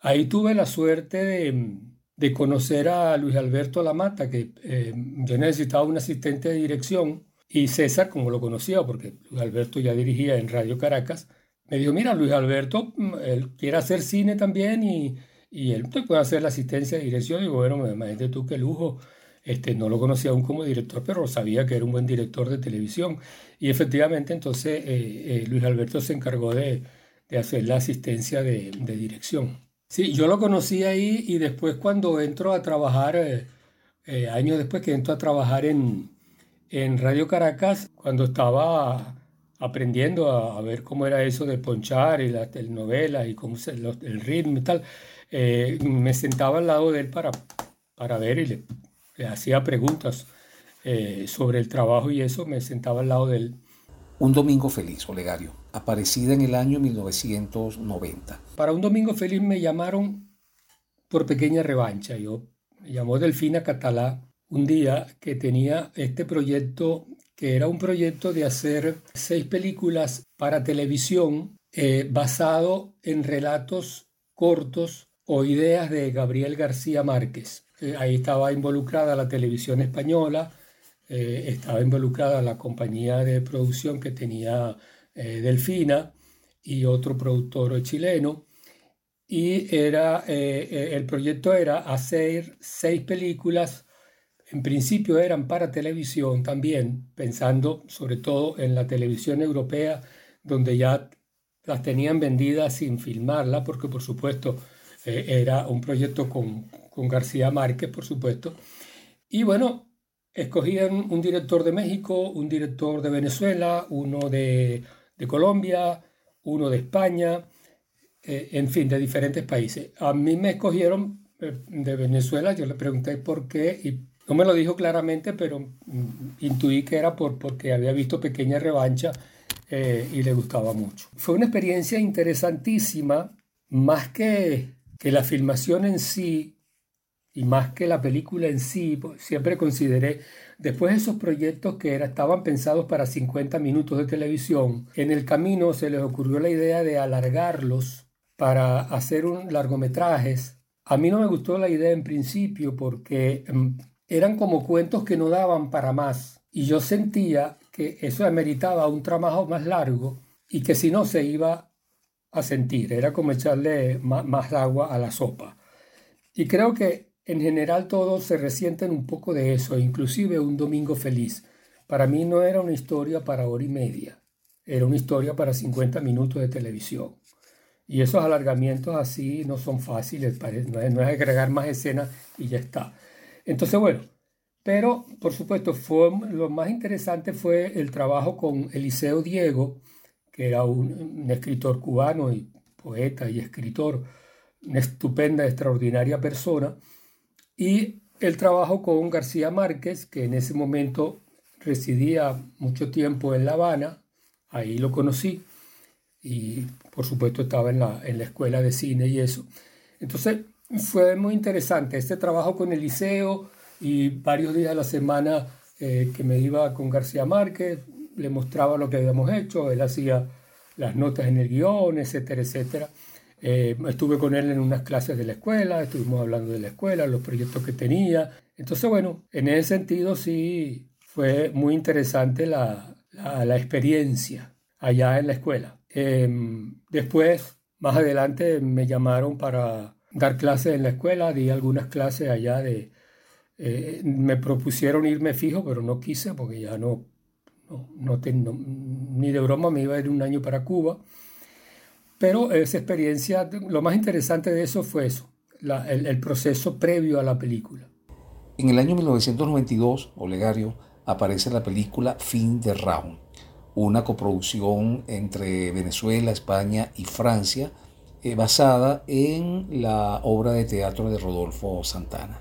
Ahí tuve la suerte de, de conocer a Luis Alberto Lamata, que eh, yo necesitaba un asistente de dirección y César, como lo conocía, porque Luis Alberto ya dirigía en Radio Caracas, me dijo, mira, Luis Alberto, mm, él quiere hacer cine también y, y él puede hacer la asistencia de dirección. Y digo, bueno, imagínate tú qué lujo. Este, no lo conocía aún como director, pero sabía que era un buen director de televisión. Y efectivamente entonces eh, eh, Luis Alberto se encargó de, de hacer la asistencia de, de, dirección. Sí, yo lo conocí ahí y después cuando entro a trabajar, eh, años después que entro a trabajar en, en Radio Caracas, cuando estaba aprendiendo a, ver cómo era eso de ponchar y las telenovelas y cómo se, el ritmo y tal, me sentaba al lado de él para, para ver y le le hacía preguntas eh, sobre el trabajo y eso, me sentaba al lado de él.
Un Domingo Feliz, Olegario, aparecida en el año 1990.
Para Un Domingo Feliz me llamaron por pequeña revancha. Yo me llamó Delfina Catalá un día que tenía este proyecto, que era un proyecto de hacer seis películas para televisión eh, basado en relatos cortos o ideas de Gabriel García Márquez. Eh, ahí estaba involucrada la televisión española, eh, estaba involucrada la compañía de producción que tenía Delfina y otro productor chileno. Y era, el proyecto era hacer seis películas, en principio eran para televisión también, pensando sobre todo en la televisión europea, donde ya las tenían vendidas sin filmarla, porque por supuesto era un proyecto con, con García Márquez, por supuesto. Y bueno, escogían un director de México, un director de Venezuela, uno de, Colombia, uno de España, eh, en fin, de diferentes países. A mí me escogieron eh, de Venezuela, yo le pregunté por qué y no me lo dijo claramente, pero intuí que era por, porque había visto Pequeña Revancha eh, y le gustaba mucho. Fue una experiencia interesantísima, más que, que la filmación en sí, y más que la película en sí, pues, siempre consideré, después de esos proyectos que estaban pensados para 50 minutos de televisión, en el camino se les ocurrió la idea de alargarlos para hacer un largometrajes. A mí no me gustó la idea en principio porque mm, eran como cuentos que no daban para más y yo sentía que eso ameritaba un trabajo más largo y que si no se iba a sentir, era como echarle más agua a la sopa. Y creo que en general todos se resienten un poco de eso, inclusive un domingo feliz. Para mí no era una historia para hora y media, era una historia para 50 minutos de televisión. Y esos alargamientos así no son fáciles, no es, agregar más escenas y ya está. Entonces, bueno, pero por supuesto fue, lo más interesante fue el trabajo con Eliseo Diego, que era un escritor cubano y poeta y escritor, una estupenda, extraordinaria persona y el trabajo con García Márquez, que en ese momento residía mucho tiempo en La Habana, ahí lo conocí y por supuesto estaba en la, en la escuela de cine y eso. Entonces fue muy interesante este trabajo con el liceo y varios días a la semana eh, que me iba con García Márquez, le mostraba lo que habíamos hecho, él hacía las notas en el guion, etcétera, etcétera. Eh, estuve con él en unas clases de la escuela, estuvimos hablando de la escuela, los proyectos que tenía. Entonces, bueno, en ese sentido sí fue muy interesante la, la, experiencia allá en la escuela. Em, después, más adelante, me llamaron para dar clases en la escuela, di algunas clases allá de... Eh, me propusieron irme fijo, pero no quise porque ya no, no, no, ni de broma me iba a ir un año para Cuba. Pero esa experiencia, lo más interesante de eso fue eso, el, proceso previo a la película.
En el año 1992, Olegario, aparece la película Fin de Round, una coproducción entre Venezuela, España y Francia, eh, basada en la obra de teatro de Rodolfo Santana.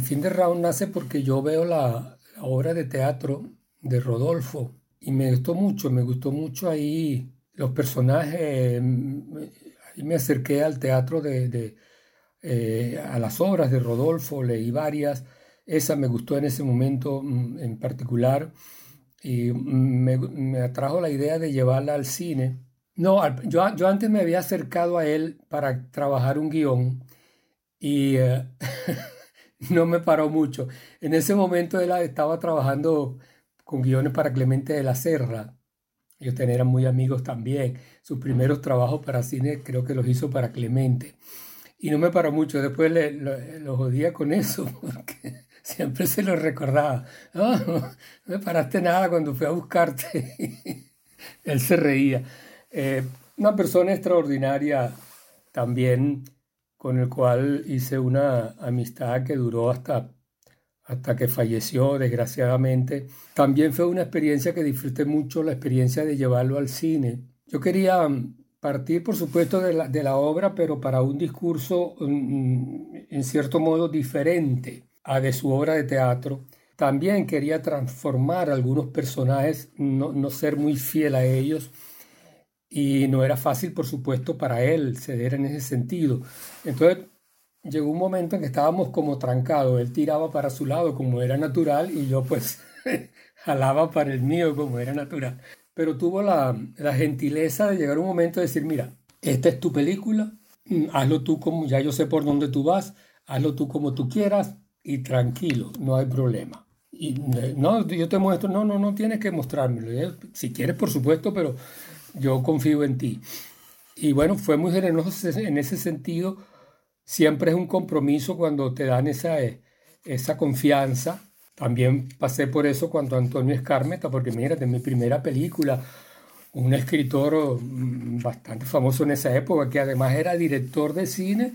Fin de Round nace porque yo veo la, obra de teatro de Rodolfo y me gustó mucho, me gustó mucho ahí los personajes, mm, ahí me acerqué al teatro de, eh, a las obras de Rodolfo, leí varias, esa me gustó en ese momento mm, en particular y me, atrajo la idea de llevarla al cine. No, yo, yo antes me había acercado a él para trabajar un guion y eh, no me paró mucho. En ese momento él estaba trabajando con guiones para Clemente de la Serra ellos eran muy amigos también. Sus primeros trabajos para cine creo que los hizo para Clemente. Y no me paró mucho. Después le, lo, jodía con eso, porque siempre se lo recordaba. No me paraste nada cuando fui a buscarte. Él se reía. Eh, una persona extraordinaria también con el cual hice una amistad que duró hasta, hasta que falleció, desgraciadamente. También fue una experiencia que disfruté mucho, la experiencia de llevarlo al cine. Yo quería partir, por supuesto, de la, de la obra, pero para un discurso mm, en cierto modo diferente a de su obra de teatro. También quería transformar algunos personajes, no, no ser muy fiel a ellos, y no era fácil, por supuesto, para él ceder en ese sentido. Entonces llegó un momento en que estábamos como trancados, él tiraba para su lado como era natural y yo pues jalaba para el mío como era natural. Pero tuvo la, la gentileza de llegar un momento de decir, mira, esta es tu película, mm, hazlo tú como, ya yo sé por dónde tú vas, hazlo tú como tú quieras y tranquilo, no hay problema. Y eh, no, yo te muestro, no, no, no tienes que mostrármelo. Si quieres, por supuesto, pero yo confío en ti. Y bueno, fue muy generoso en ese sentido. Siempre es un compromiso cuando te dan esa, esa confianza. También pasé por eso cuando Antonio Escarmeta, porque mira, de mi primera película, un escritor mm, bastante famoso en esa época, que además era director de cine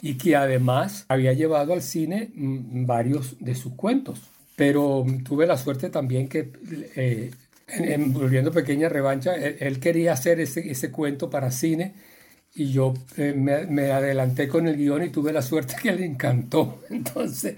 y que además había llevado al cine mm, varios de sus cuentos. Pero tuve la suerte también que eh, en, volviendo pequeña revancha, él, quería hacer ese, ese, cuento para cine y yo eh, me, me, adelanté con el guion y tuve la suerte que le encantó. Entonces,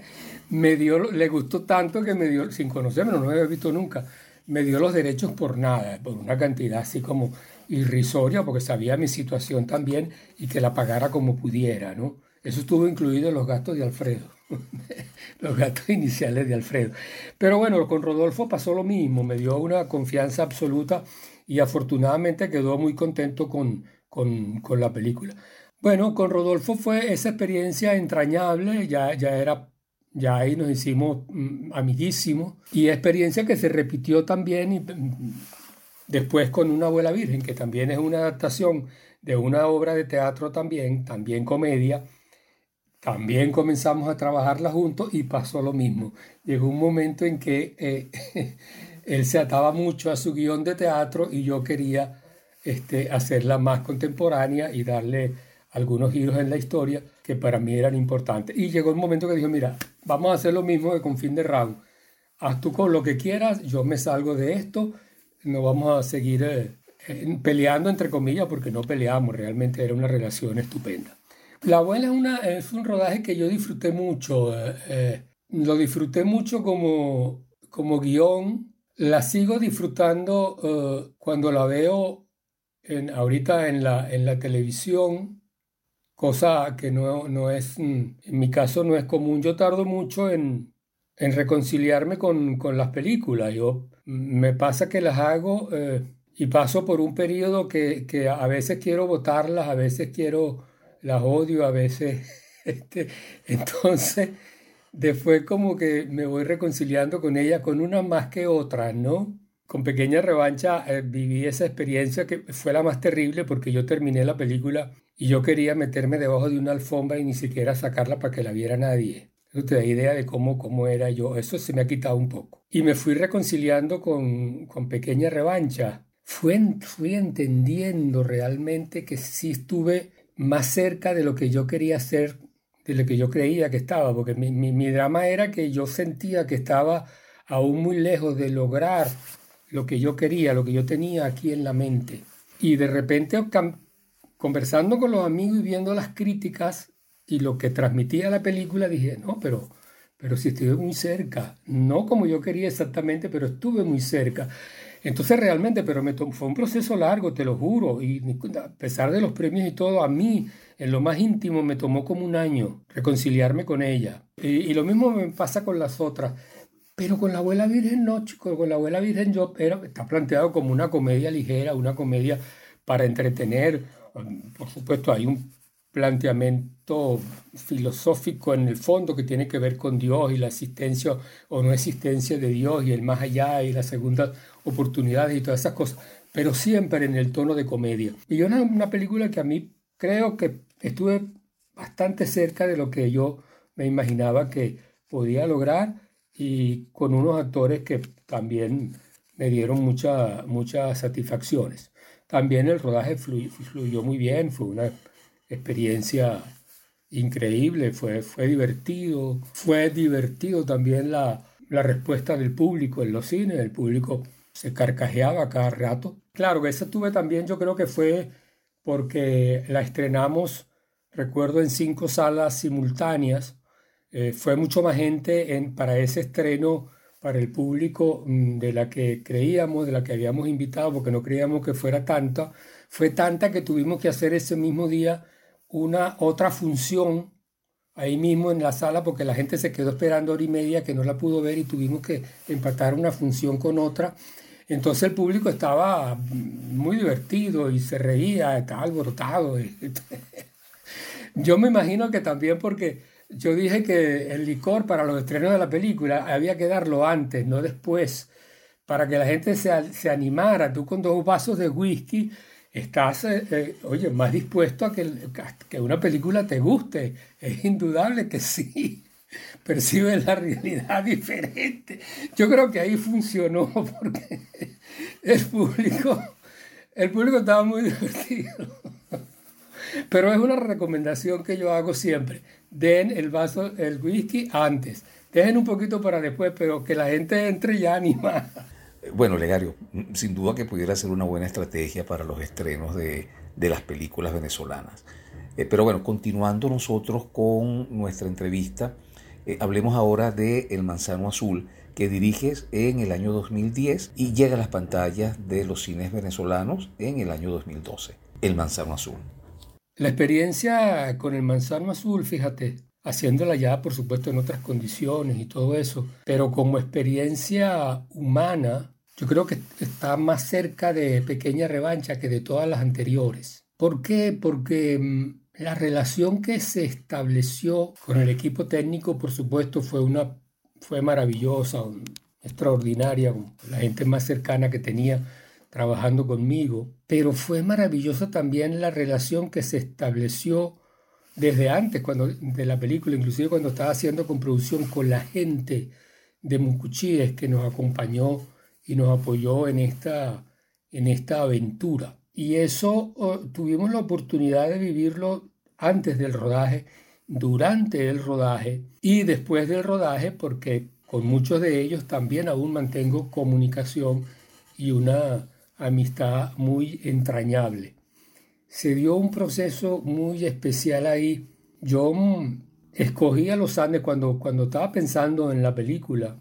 me dio, le gustó tanto que me dio, sin conocerme, no lo había visto nunca, me dio los derechos por nada, por una cantidad así como irrisoria, porque sabía mi situación también y que la pagara como pudiera, ¿no? Eso estuvo incluido en los gastos de Alfredo. los gastos iniciales de Alfredo. Pero bueno, con Rodolfo pasó lo mismo, me dio una confianza absoluta y afortunadamente quedó muy contento con, con, con la película. Bueno, con Rodolfo fue esa experiencia entrañable, ya, ya era ya ahí nos hicimos mm, amiguísimos y experiencia que se repitió también y, mm, después con Una abuela virgen, que también es una adaptación de una obra de teatro también, también comedia, también comenzamos a trabajarla juntos y pasó lo mismo. Llegó un momento en que eh, él se ataba mucho a su guion de teatro y yo quería este, hacerla más contemporánea y darle algunos giros en la historia que para mí eran importantes. Y llegó un momento que dijo, mira, vamos a hacer lo mismo que con Fin de Round. Haz tú con lo que quieras, yo me salgo de esto, no vamos a seguir eh, eh, peleando entre comillas porque no peleamos, realmente era una relación estupenda. La abuela es, una, es un rodaje que yo disfruté mucho. Eh, eh, lo disfruté mucho como, como guion. La sigo disfrutando eh, cuando la veo en, ahorita en la, en la televisión, cosa que no, no es, mm, en mi caso no es común. Yo tardo mucho en, en reconciliarme con, con, las películas. Yo, mm, me pasa que las hago y paso por un periodo que, que a veces quiero votarlas, a veces quiero las odio a veces. Este, entonces, después como que me voy reconciliando con ella, con una más que otra, ¿no? Con pequeña revancha eh, viví esa experiencia que fue la más terrible porque yo terminé la película y yo quería meterme debajo de una alfombra y ni siquiera sacarla para que la viera nadie. Eso te da idea de cómo, cómo era yo. Eso se me ha quitado un poco. Y me fui reconciliando con, con pequeña revancha. Fui, fui entendiendo realmente que sí estuve más cerca de lo que yo quería ser, de lo que yo creía que estaba, porque mi, mi, drama era que yo sentía que estaba aún muy lejos de lograr lo que yo quería, lo que yo tenía aquí en la mente. Y de repente, conversando con los amigos y viendo las críticas y lo que transmitía la película, dije, no, pero, pero si estuve muy cerca, no como yo quería exactamente, pero estuve muy cerca. Entonces realmente, pero me fue un proceso largo, te lo juro, y a pesar de los premios y todo, a mí, en lo más íntimo, me tomó como un año reconciliarme con ella. Y, lo mismo me pasa con las otras. Pero con la abuela virgen no, chico, con la abuela virgen yo era, está planteado como una comedia ligera, una comedia para entretener. Por supuesto, hay un planteamiento filosófico en el fondo que tiene que ver con Dios y la existencia o no existencia de Dios y el más allá y la segunda oportunidades y todas esas cosas, pero siempre en el tono de comedia. Y yo una, película que a mí creo que estuve bastante cerca de lo que yo me imaginaba que, podía lograr y con unos actores que también me dieron mucha, muchas satisfacciones. También el rodaje fluyó muy bien, fue una experiencia increíble, fue, fue divertido, fue divertido también la, la respuesta del público en los cines, el público se carcajeaba cada rato. Claro esa tuve también, yo creo que fue porque la estrenamos, recuerdo, en cinco salas simultáneas. Eh, fue mucho más gente en, para ese estreno, para el público mm, de la que creíamos, de la que habíamos invitado, porque no creíamos que fuera tanta. Fue tanta que tuvimos que hacer ese mismo día una otra función ahí mismo en la sala porque la gente se quedó esperando hora y media que no la pudo ver y tuvimos que empatar una función con otra. Entonces el público estaba muy divertido y se reía, estaba alborotado. Yo me imagino que también porque yo dije que el licor para los estrenos de la película había que darlo antes, no después, para que la gente se, se animara. Tú con dos vasos de whisky estás, eh, eh, oye, más dispuesto a que, que una película te guste. Es indudable que sí. Percibes la realidad diferente. Yo creo que ahí funcionó porque el público, el público estaba muy divertido. Pero es una recomendación que yo hago siempre. Den el vaso, el whisky antes. Dejen un poquito para después, pero que la gente entre ya animada.
Bueno, Legario, sin duda que pudiera ser una buena estrategia para los estrenos de, las películas venezolanas. Eh, pero bueno, continuando nosotros con nuestra entrevista, eh, hablemos ahora de El Manzano Azul, que diriges en el año 2010 y llega a las pantallas de los cines venezolanos en el año 2012. El Manzano Azul.
La experiencia con el Manzano Azul, fíjate, haciéndola ya por supuesto en otras condiciones y todo eso, pero como experiencia humana, yo creo que está más cerca de Pequeña Revancha que de todas las anteriores. ¿Por qué? Porque mm, la relación que se estableció con el equipo técnico, por supuesto, fue, una, fue maravillosa, extraordinaria, la gente más cercana que tenía trabajando conmigo, pero fue maravillosa también la relación que se estableció desde antes cuando, de la película, inclusive cuando estaba haciendo con producción con la gente de Mucuchíes que nos acompañó y nos apoyó en esta, en esta aventura. Y eso oh, tuvimos la oportunidad de vivirlo antes del rodaje, durante el rodaje y después del rodaje, porque con muchos de ellos también aún mantengo comunicación y una amistad muy entrañable. Se dio un proceso muy especial ahí. Yo mm, escogí a los Andes cuando, cuando estaba pensando en la película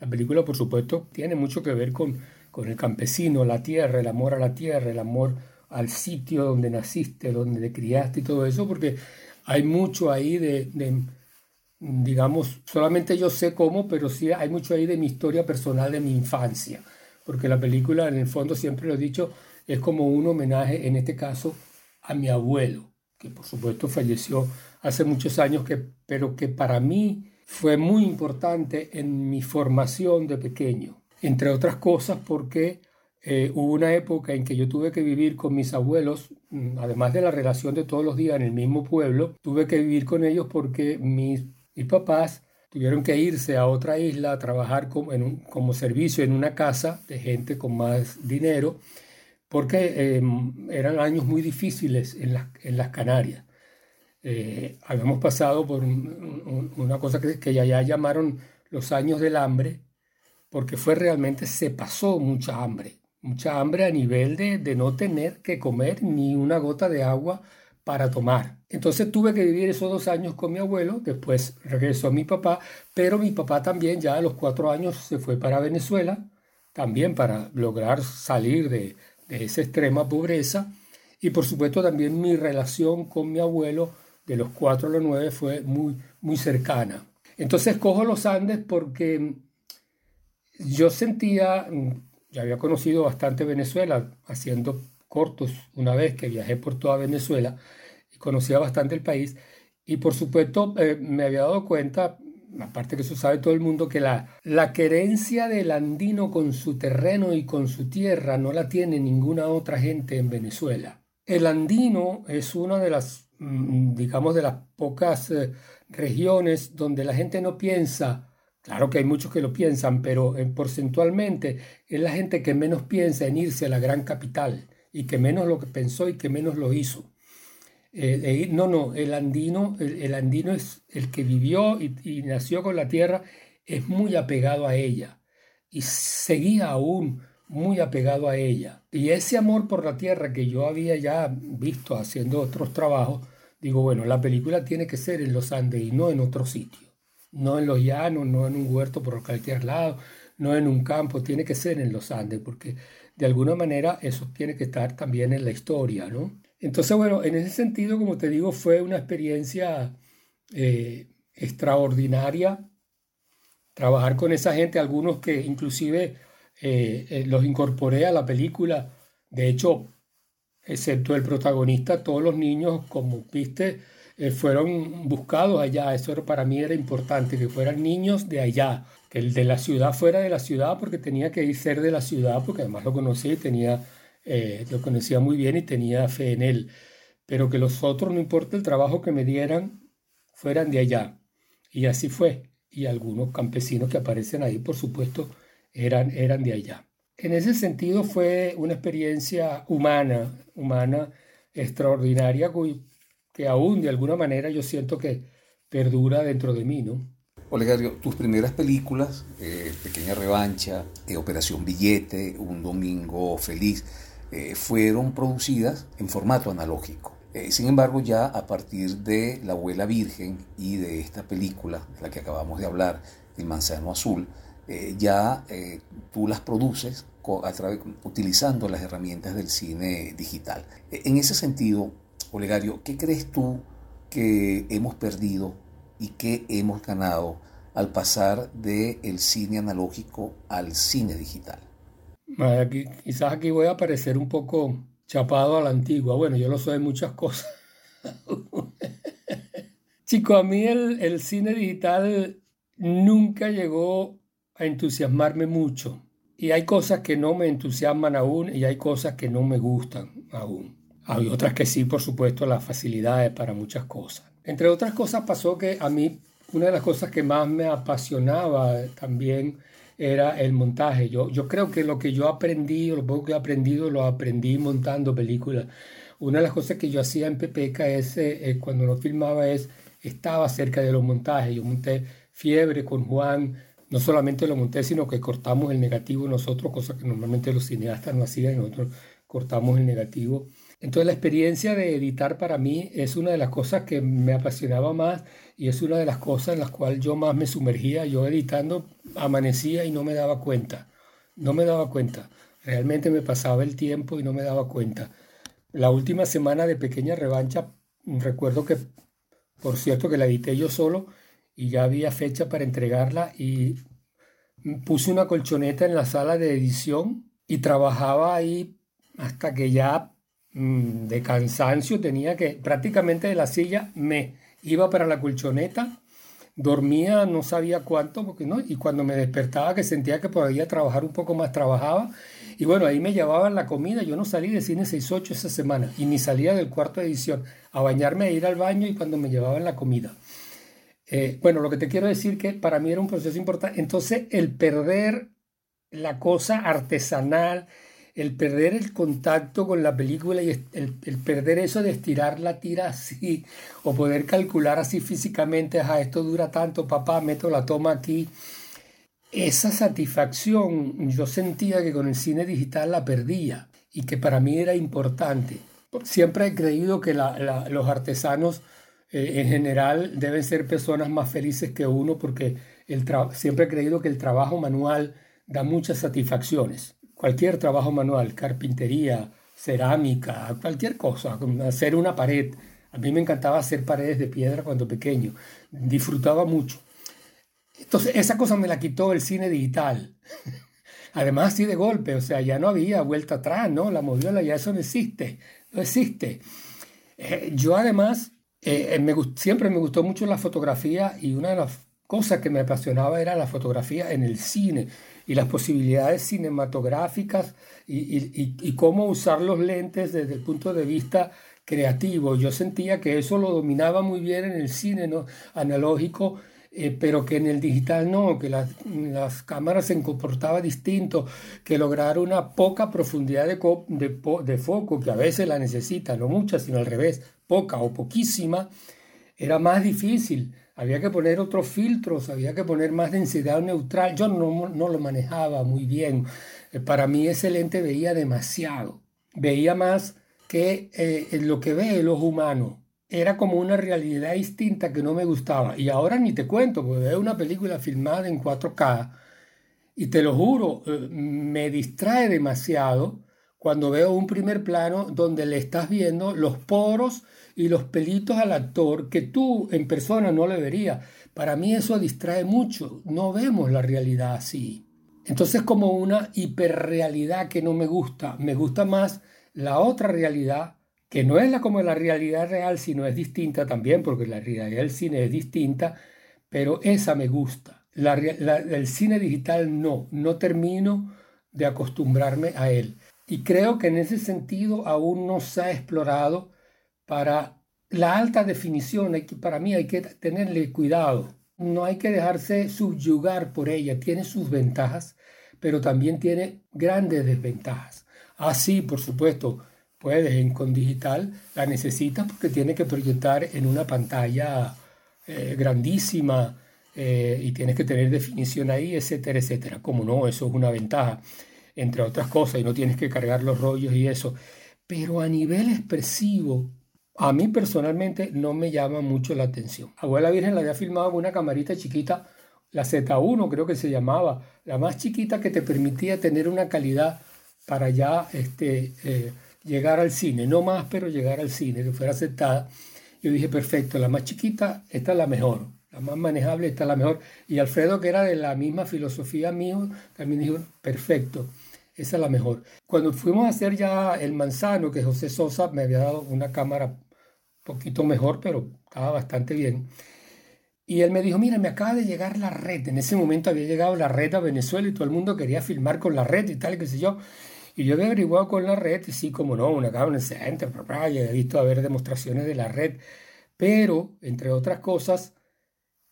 la película, por supuesto, tiene mucho que ver con, con el campesino, la tierra, el amor a la tierra, el amor al sitio donde naciste, donde te criaste y todo eso, porque hay mucho ahí de, digamos, solamente yo sé cómo, pero sí hay mucho ahí de mi historia personal, de mi infancia, porque la película, en el fondo, siempre lo he dicho, es como un homenaje, en este caso, a mi abuelo, que por supuesto falleció hace muchos años, que, pero que para mí fue muy importante en mi formación de pequeño, entre otras cosas porque eh, hubo una época en que yo tuve que vivir con mis abuelos, mm, además de la relación de todos los días en el mismo pueblo, tuve que vivir con ellos porque mis, mis papás tuvieron que irse a otra isla a trabajar como, en como servicio en una casa de gente con más dinero, porque em, eran años muy difíciles en las, en las Canarias. Eh, habíamos pasado por una cosa que, que, ya, llamaron los años del hambre, porque fue realmente, se pasó mucha hambre, mucha hambre a nivel de, de no tener que comer ni una gota de agua para tomar. Entonces tuve que vivir esos dos años con mi abuelo, después regresó mi papá, pero mi papá también ya a los cuatro años se fue para Venezuela, también para lograr salir de, de esa extrema pobreza. Y por supuesto también mi relación con mi abuelo de los cuatro a los nueve fue muy, muy cercana. Entonces cojo los Andes porque yo sentía, ya había conocido bastante Venezuela, haciendo cortos una vez que viajé por toda Venezuela y conocía bastante el país. Y por supuesto eh, me había dado cuenta, aparte que eso sabe todo el mundo, que la, la querencia del andino con su terreno y con su tierra no la tiene ninguna otra gente en Venezuela. El andino es una de las Mm, digamos, de las pocas eh, regiones donde la gente no piensa, claro que hay muchos que lo piensan, pero eh, porcentualmente es la gente que menos piensa en irse a la gran capital y que menos lo que pensó y que menos lo hizo. Eh, no, no, el andino, el, andino es el que vivió y, y, nació con la tierra, es muy apegado a ella y seguía aún muy apegado a ella. Y ese amor por la tierra que yo había ya visto haciendo otros trabajos, digo, bueno, la película tiene que ser en los Andes y no en otro sitio. No en los llanos, no en un huerto por cualquier lado, no en un campo, tiene que ser en los Andes, porque de alguna manera eso tiene que estar también en la historia, ¿no? Entonces, bueno, en ese sentido, como te digo, fue una experiencia eh, extraordinaria trabajar con esa gente, algunos que inclusive eh, eh, los incorporé a la película. De hecho, excepto el protagonista, todos los niños, como viste, eh, fueron buscados allá. Eso para mí era importante, que fueran niños de allá, que el de la ciudad fuera de la ciudad, porque tenía que ser de la ciudad, porque además lo conocí y tenía, lo conocía muy bien y tenía fe en él. Pero que los otros, no importa el trabajo que me dieran, fueran de allá. Y así fue. Y algunos campesinos que aparecen ahí, por supuesto, eran, eran de allá. En ese sentido fue una experiencia humana, humana extraordinaria, que aún de alguna manera yo siento que perdura dentro de mí, ¿no?
Olegario, tus primeras películas, eh, Pequeña Revancha, eh, Operación Billete, Un Domingo Feliz, eh, fueron producidas en formato analógico. sin embargo, ya a partir de La Abuela Virgen y de esta película, la que acabamos de hablar, El Manzano Azul, eh, ya eh, tú las produces a utilizando las herramientas del cine digital. En ese sentido, Olegario, ¿qué crees tú que hemos perdido y qué hemos ganado al pasar del cine analógico al cine digital?
quizás aquí voy a parecer un poco chapado a la antigua. Bueno, yo lo soy de muchas cosas. Chico, a mí el, el cine digital nunca llegó a entusiasmarme mucho. Y hay cosas que no me entusiasman aún y hay cosas que no me gustan aún. Hay otras que sí, por supuesto, las facilidades para muchas cosas. Entre otras cosas pasó que a mí una de las cosas que más me apasionaba también era el montaje. Yo, creo que lo que yo aprendí, lo poco que he aprendido, lo aprendí montando películas. Una de las cosas que yo hacía en Pepeca es, eh, eh, cuando lo filmaba, es, estaba cerca de los montajes. Yo monté Fiebre con Juan, no solamente lo monté, sino que cortamos el negativo nosotros, cosa que normalmente los cineastas no hacían, nosotros cortamos el negativo. Entonces la experiencia de editar para mí es una de las cosas que me apasionaba más y es una de las cosas en las cuales yo más me sumergía. Yo editando amanecía y no me daba cuenta. No me daba cuenta. Realmente me pasaba el tiempo y no me daba cuenta. La última semana de Pequeña Revancha, recuerdo que, por cierto, que la edité yo solo, y ya había fecha para entregarla y puse una colchoneta en la sala de edición y trabajaba ahí hasta que ya de cansancio tenía que prácticamente de la silla me iba para la colchoneta dormía no sabía cuánto porque no y cuando me despertaba que sentía que podía trabajar un poco más trabajaba y bueno ahí me llevaban la comida yo no salí de cine 68 esa semana y ni salía del cuarto de edición a bañarme a ir al baño y cuando me llevaban la comida eh, bueno, lo que te quiero decir que para mí era un proceso importante. Entonces, el perder la cosa artesanal, el perder el contacto con la película y el, perder eso de estirar la tira así o poder calcular así físicamente, a esto dura tanto, papá, meto la toma aquí. Esa satisfacción yo sentía que con el cine digital la perdía y que para mí era importante. Siempre he creído que los artesanos eh, en general deben ser personas más felices que uno porque el siempre he creído que el trabajo manual da muchas satisfacciones. Cualquier trabajo manual, carpintería, cerámica, cualquier cosa, hacer una pared. A mí me encantaba hacer paredes de piedra cuando pequeño, disfrutaba mucho. Entonces, esa cosa me la quitó el cine digital. Además, así de golpe, o sea, ya no había vuelta atrás, ¿no? La moviola ya eso no existe, no existe. Eh, yo además eh, me, siempre me gustó mucho la fotografía y una de las cosas que me apasionaba era la fotografía en el cine y las posibilidades cinematográficas y, y, cómo usar los lentes desde el punto de vista creativo. Yo sentía que eso lo dominaba muy bien en el cine analógico, eh, pero que en el digital no, que las, las cámaras se comportaban distinto, que lograr una poca profundidad de, de, de, foco, que a veces la necesita, no mucha, sino al revés, poca o poquísima, era más difícil. Había que poner otros filtros, había que poner más densidad neutral. Yo no, no lo manejaba muy bien. Eh, para mí ese lente veía demasiado. Veía más que eh, lo que ve el ojo humano. Era como una realidad distinta que no me gustaba. Y ahora ni te cuento, porque veo una película filmada en 4K y te lo juro, eh, me distrae demasiado cuando veo un primer plano donde le estás viendo los poros y los pelitos al actor que tú en persona no le verías. Para mí eso distrae mucho. No vemos la realidad así. Entonces como una hiperrealidad que no me gusta. Me gusta más la otra realidad, que no es la como la realidad real, sino es distinta también, porque la realidad del cine es distinta, pero esa me gusta. La, el cine digital no, no termino de acostumbrarme a él. Y creo que en ese sentido aún no se ha explorado para la alta definición. Hay que, para mí hay que tenerle cuidado. No hay que dejarse subyugar por ella. Tiene sus ventajas, pero también tiene grandes desventajas. Así, ah, por supuesto, puedes en con digital, la necesitas porque tiene que proyectar en una pantalla eh, grandísima eh, y tienes que tener definición ahí, etcétera, etcétera. Como no, eso es una ventaja, entre otras cosas, y no tienes que cargar los rollos y eso. Pero a nivel expresivo, a mí personalmente no me llama mucho la atención. Abuela Virgen la había filmado con una camarita chiquita, la Z1 creo que se llamaba, la más chiquita que te permitía tener una calidad para ya este, eh, llegar al cine, no más, pero llegar al cine, que fuera aceptada. Yo dije, perfecto, la más chiquita, esta es la mejor, la más manejable, esta es la mejor. Y Alfredo, que era de la misma filosofía mío, también dijo, perfecto, esa es la mejor. Cuando fuimos a hacer ya el manzano, que José Sosa me había dado una cámara poquito mejor, pero estaba bastante bien. Y él me dijo, mira, me acaba de llegar la red. En ese momento había llegado la red a Venezuela y todo el mundo quería filmar con la red y tal, y qué sé yo. Y yo había averiguado con la red, sí, como no, una cámara center, y he visto haber demostraciones de la red, pero, entre otras cosas,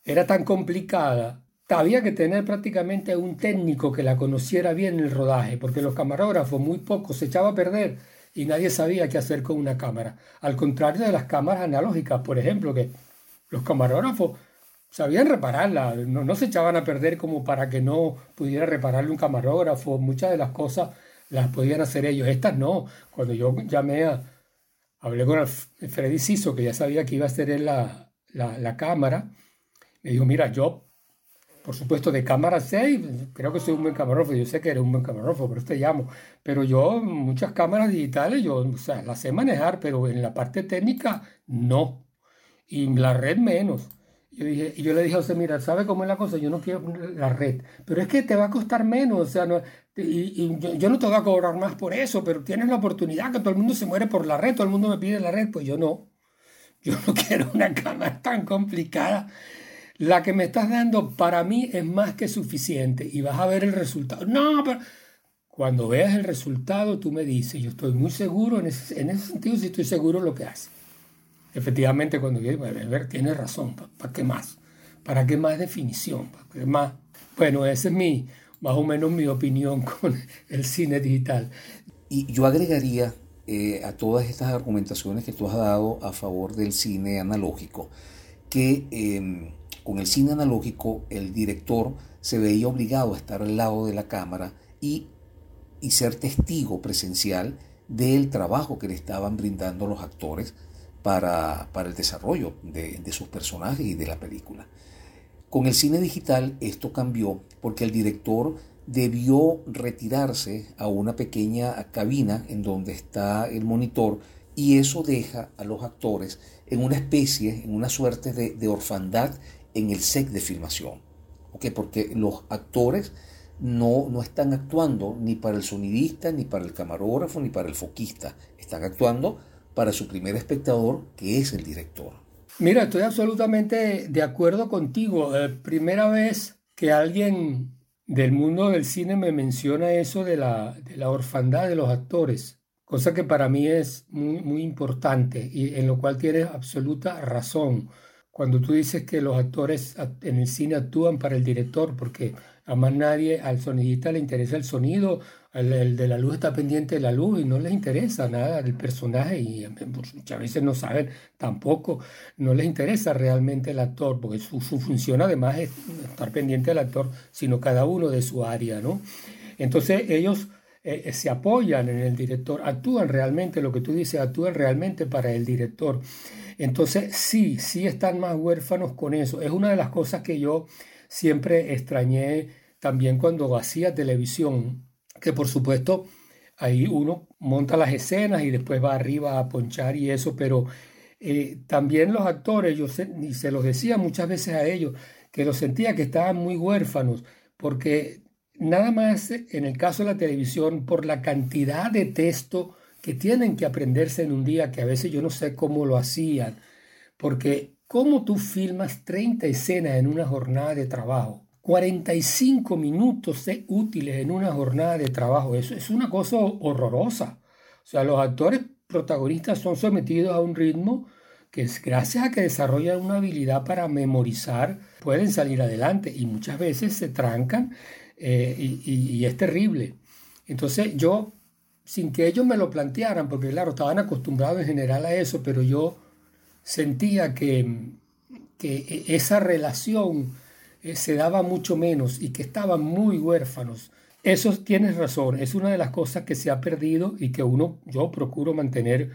era tan complicada, había que tener prácticamente un técnico que la conociera bien el rodaje, porque los camarógrafos muy pocos se echaba a perder y nadie sabía qué hacer con una cámara. Al contrario de las cámaras analógicas, por ejemplo, que los camarógrafos sabían repararla, no, se echaban a perder como para que no pudiera repararle un camarógrafo. Muchas de las cosas las podían hacer ellos. Estas no. Cuando yo llamé a, hablé con Freddy Siso, que ya sabía que iba a ser la, la, la cámara, me dijo, mira, yo, por supuesto, de cámara 6, creo que soy un buen camarógrafo, yo sé que eres un buen camarógrafo, pero te llamo. Pero yo, muchas cámaras digitales, yo sea, las sé manejar, pero en la parte técnica, no. Y la red menos. Yo dije, y yo le dije a usted, mira, ¿sabe cómo es la cosa? Yo no quiero la red, pero es que te va a costar menos, o sea, y, yo, no te voy a cobrar más por eso, pero tienes la oportunidad que todo el mundo se muere por la red, todo el mundo me pide la red, pues yo no. Yo no quiero una cámara tan complicada. La que me estás dando para mí es más que suficiente y vas a ver el resultado. No, pero cuando veas el resultado tú me dices, yo estoy muy seguro, en ese, en ese sentido sí estoy seguro de lo que hace. Efectivamente, cuando yo a ver, tienes razón, ¿para qué más? ¿Para qué más definición? ¿Para qué más? Bueno, esa es mi, más o menos mi opinión con el cine digital.
Y yo agregaría eh, a todas estas argumentaciones que tú has dado a favor del cine analógico, que em, con el cine analógico el director se veía obligado a estar al lado de la cámara y, y ser testigo presencial del trabajo que le estaban brindando los actores para, el desarrollo de, sus personajes y de la película. Con el cine digital esto cambió porque el director debió retirarse a una pequeña cabina en donde está el monitor y eso deja a los actores en una especie, en una suerte de, orfandad en el set de filmación. Porque los actores no, no están actuando ni para el sonidista, ni para el camarógrafo, ni para el foquista. Están actuando para su primer espectador, que es el director.
Mira, estoy absolutamente de acuerdo contigo. Eh, primera vez que alguien del mundo del cine me menciona eso de la, de la orfandad de los actores. cosa que para mí es muy, muy importante y en lo cual tienes absoluta razón. Cuando tú dices que los actores en el cine actúan para el director, porque a más nadie, al sonidista le interesa el sonido, el, de la luz está pendiente de la luz y no les interesa nada del personaje y pues, muchas veces no saben tampoco, no les interesa realmente el actor, porque su, función además es estar pendiente del actor, sino cada uno de su área, ¿no? Entonces ellos eh, eh, se apoyan en el director, actúan realmente, lo que tú dices, actúan realmente para el director. Entonces sí, sí están más huérfanos con eso. Es una de las cosas que yo siempre extrañé también cuando hacía televisión, que por supuesto ahí uno monta las escenas y después va arriba a ponchar y eso, pero eh, también los actores, yo y se los decía muchas veces a ellos, que los sentía que estaban muy huérfanos, porque nada más en el caso de la televisión, por la cantidad de texto que tienen que aprenderse en un día, que a veces yo no sé cómo lo hacían, porque ¿Cómo tú filmas 30 escenas en una jornada de trabajo? 45 minutos útiles en una jornada de trabajo. Eso es una cosa horrorosa. O sea, los actores protagonistas son sometidos a un ritmo que es gracias a que desarrollan una habilidad para memorizar, pueden salir adelante y muchas veces se trancan eh, y es terrible. Entonces yo, sin que ellos me lo plantearan, porque claro, estaban acostumbrados en general a eso, pero yo sentía que, que esa relación eh, se daba mucho menos y que estaban muy huérfanos. Eso tienes razón, es una de las cosas que se ha perdido y que uno, yo procuro mantener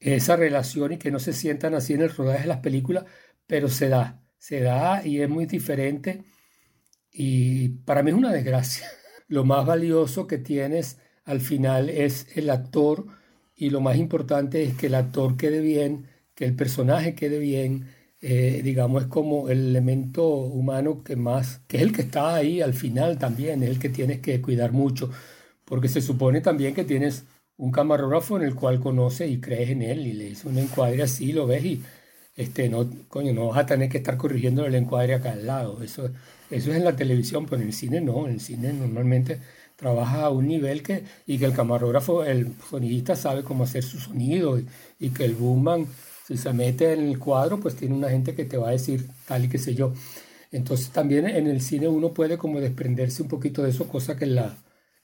esa relación y que no se sientan así en el rodaje de las películas, pero se da, se da y es muy diferente y para mí es una desgracia. Lo más valioso que tienes al final es el actor y lo más importante es que el actor quede bien que el personaje quede bien, eh, digamos, es como el elemento humano que más, que es el que está ahí al final también, es el que tienes que cuidar mucho, porque se supone también que tienes un camarógrafo en el cual conoce y crees en él y le dice un encuadre así, lo ves y este, no, coño, no vas a tener que estar corrigiendo el encuadre acá al lado. Eso, eso es en la televisión, pero en el cine no, en el cine normalmente trabaja a un nivel que, y que el camarógrafo, el sonidista sabe cómo hacer su sonido y, que el boomman si se mete en el cuadro, pues tiene una gente que te va a decir tal y qué sé yo. Entonces también en el cine uno puede como desprenderse un poquito de eso, cosa que en la,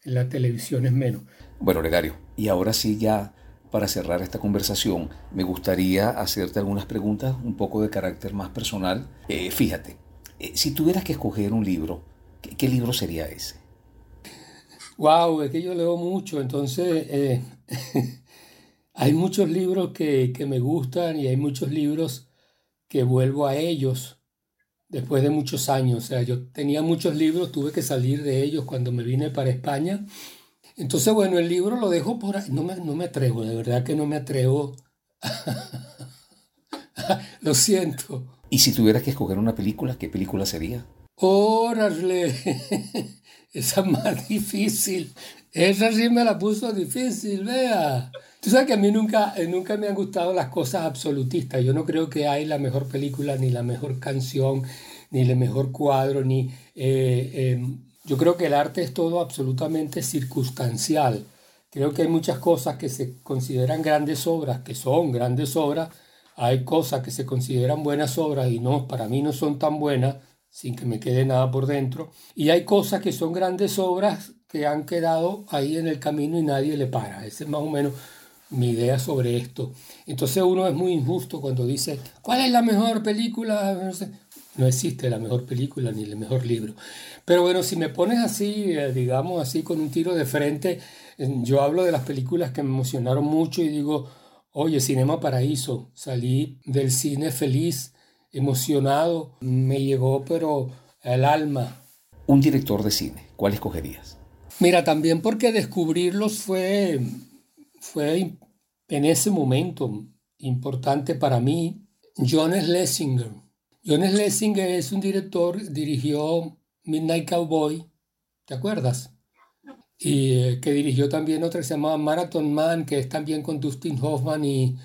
en la televisión es menos.
Bueno, Legario, y ahora sí ya para cerrar esta conversación, me gustaría hacerte algunas preguntas un poco de carácter más personal. Eh, fíjate, eh, si tuvieras que escoger un libro, ¿qué, libro sería ese?
Wow, es que yo leo mucho, entonces eh, Hay muchos libros que, me gustan y hay muchos libros que vuelvo a ellos después de muchos años. O sea, yo tenía muchos libros, tuve que salir de ellos cuando me vine para España. Entonces, bueno, el libro lo dejo por ahí. No me, no me atrevo, de verdad que no me atrevo. lo siento.
¿Y si tuvieras que escoger una película, qué película sería?
Órale, esa es más difícil. Esa sí me la puso difícil, vea. Tú sabes que a mí nunca, eh, nunca me han gustado las cosas absolutistas. Yo no creo que hay la mejor película, ni la mejor canción, ni el mejor cuadro, ni... Eh, em, yo creo que el arte es todo absolutamente circunstancial. Creo que hay muchas cosas que se consideran grandes obras, que son grandes obras. Hay cosas que se consideran buenas obras y no, para mí no son tan buenas, sin que me quede nada por dentro. Y hay cosas que son grandes obras que han quedado ahí en el camino y nadie le para. Ese es más o menos mi idea sobre esto. Entonces uno es muy injusto cuando dice, ¿cuál es la mejor película? No, no existe la mejor película ni el mejor libro. Pero bueno, si me pones así, eh, digamos así, con un tiro de frente, yo hablo de las películas que me emocionaron mucho y digo, oye, Cinema Paraíso, salí del cine feliz, emocionado, me llegó pero al alma.
Un director de cine, ¿cuál escogerías?
Mira, también porque descubrirlos fue fue en ese momento importante para mí John Schlesinger. John Schlesinger es un director, dirigió Midnight Cowboy, ¿te acuerdas? Y eh, que dirigió también otra que se llamaba Marathon Man, que es también con Dustin Hoffman y,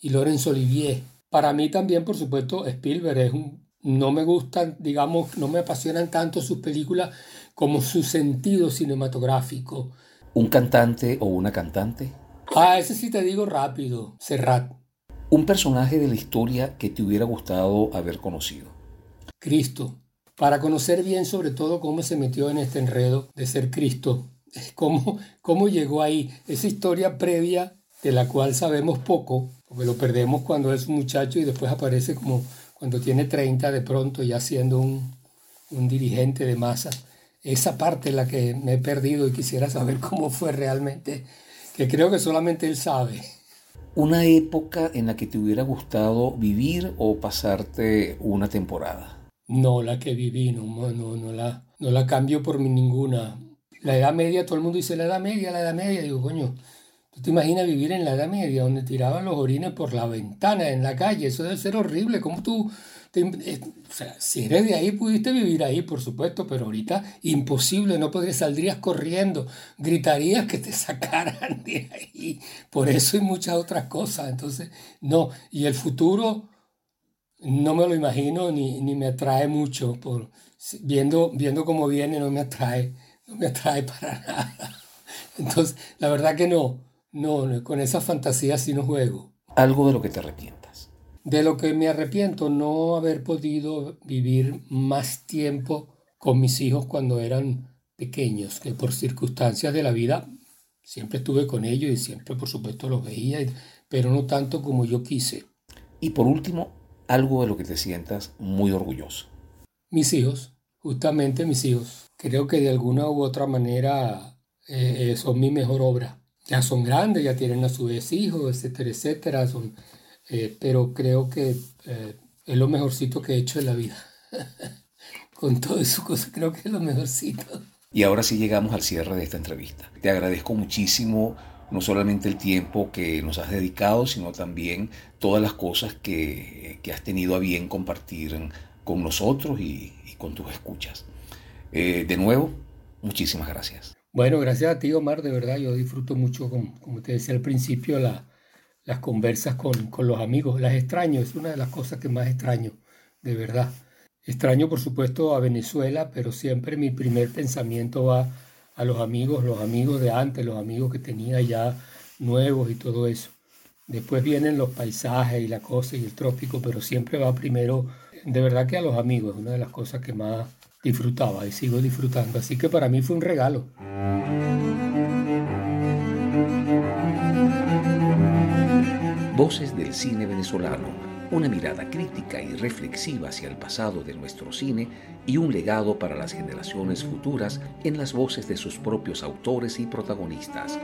y Laurence Olivier. Para mí también, por supuesto, Spielberg es un, no me gustan, digamos, no me apasionan tanto sus películas como su sentido cinematográfico.
¿Un cantante o una cantante?
Ah, ese sí te digo rápido, Serrat.
Un personaje de la historia que te hubiera gustado haber conocido.
Cristo. Para conocer bien sobre todo cómo se metió en este enredo de ser Cristo, cómo, cómo llegó ahí, esa historia previa de la cual sabemos poco, porque lo perdemos cuando es un muchacho y después aparece como cuando tiene 30 de pronto ya siendo un, un dirigente de masa. Esa parte es la que me he perdido y quisiera saber cómo fue realmente, que creo que solamente él sabe.
Una época en la que te hubiera gustado vivir o pasarte una temporada.
No, la que viví, no, no, no, la, no la cambio por ninguna. La Edad Media, todo el mundo dice la Edad Media, la Edad Media. Digo, coño, ¿tú te imaginas vivir en la Edad Media donde tiraban los orines por la ventana en la calle? Eso debe ser horrible. ¿Cómo tú eh, o sea, si eres de ahí, pudiste vivir ahí, por supuesto, pero ahorita imposible, no podrías, saldrías corriendo, gritarías que te sacaran de ahí. Por eso y muchas otras cosas. Entonces, no. Y el futuro no me lo imagino ni, ni me atrae mucho. Por, viendo, viendo cómo viene, no me atrae, no me atrae para nada. Entonces, la verdad que no, no, con esa fantasía sí no juego.
Algo de lo que te arrepientes.
De lo que me arrepiento, no haber podido vivir más tiempo con mis hijos cuando eran pequeños, que por circunstancias de la vida siempre estuve con ellos y siempre por supuesto los veía, pero no tanto como yo quise.
Y por último, algo de lo que te sientas muy orgulloso.
Mis hijos, justamente mis hijos. Creo que de alguna u otra manera eh, son mi mejor obra. Ya son grandes, ya tienen a su vez hijos, etcétera, etcétera. Son, eh, pero creo que eh, es lo mejorcito que he hecho en la vida. Con todo eso, creo que es lo mejorcito.
Y ahora sí llegamos al cierre de esta entrevista. Te agradezco muchísimo no solamente el tiempo que nos has dedicado, sino también todas las cosas que, que has tenido a bien compartir con nosotros y, con tus escuchas. Eh, de nuevo, muchísimas gracias.
Bueno, gracias a ti, Omar, de verdad, yo disfruto mucho, como, como te decía al principio, la, las conversas con, con los amigos. Las extraño, es una de las cosas que más extraño, de verdad. Extraño, por supuesto, a Venezuela, pero siempre mi primer pensamiento va a los amigos, los amigos de antes, los amigos que tenía ya nuevos y todo eso. Después vienen los paisajes y la cosa y el trópico, pero siempre va primero, de verdad que a los amigos, una de las cosas que más disfrutaba y sigo disfrutando. Así que para mí fue un regalo.
Voces del cine venezolano, una mirada crítica y reflexiva hacia el pasado de nuestro cine y un legado para las generaciones futuras en las voces de sus propios autores y protagonistas.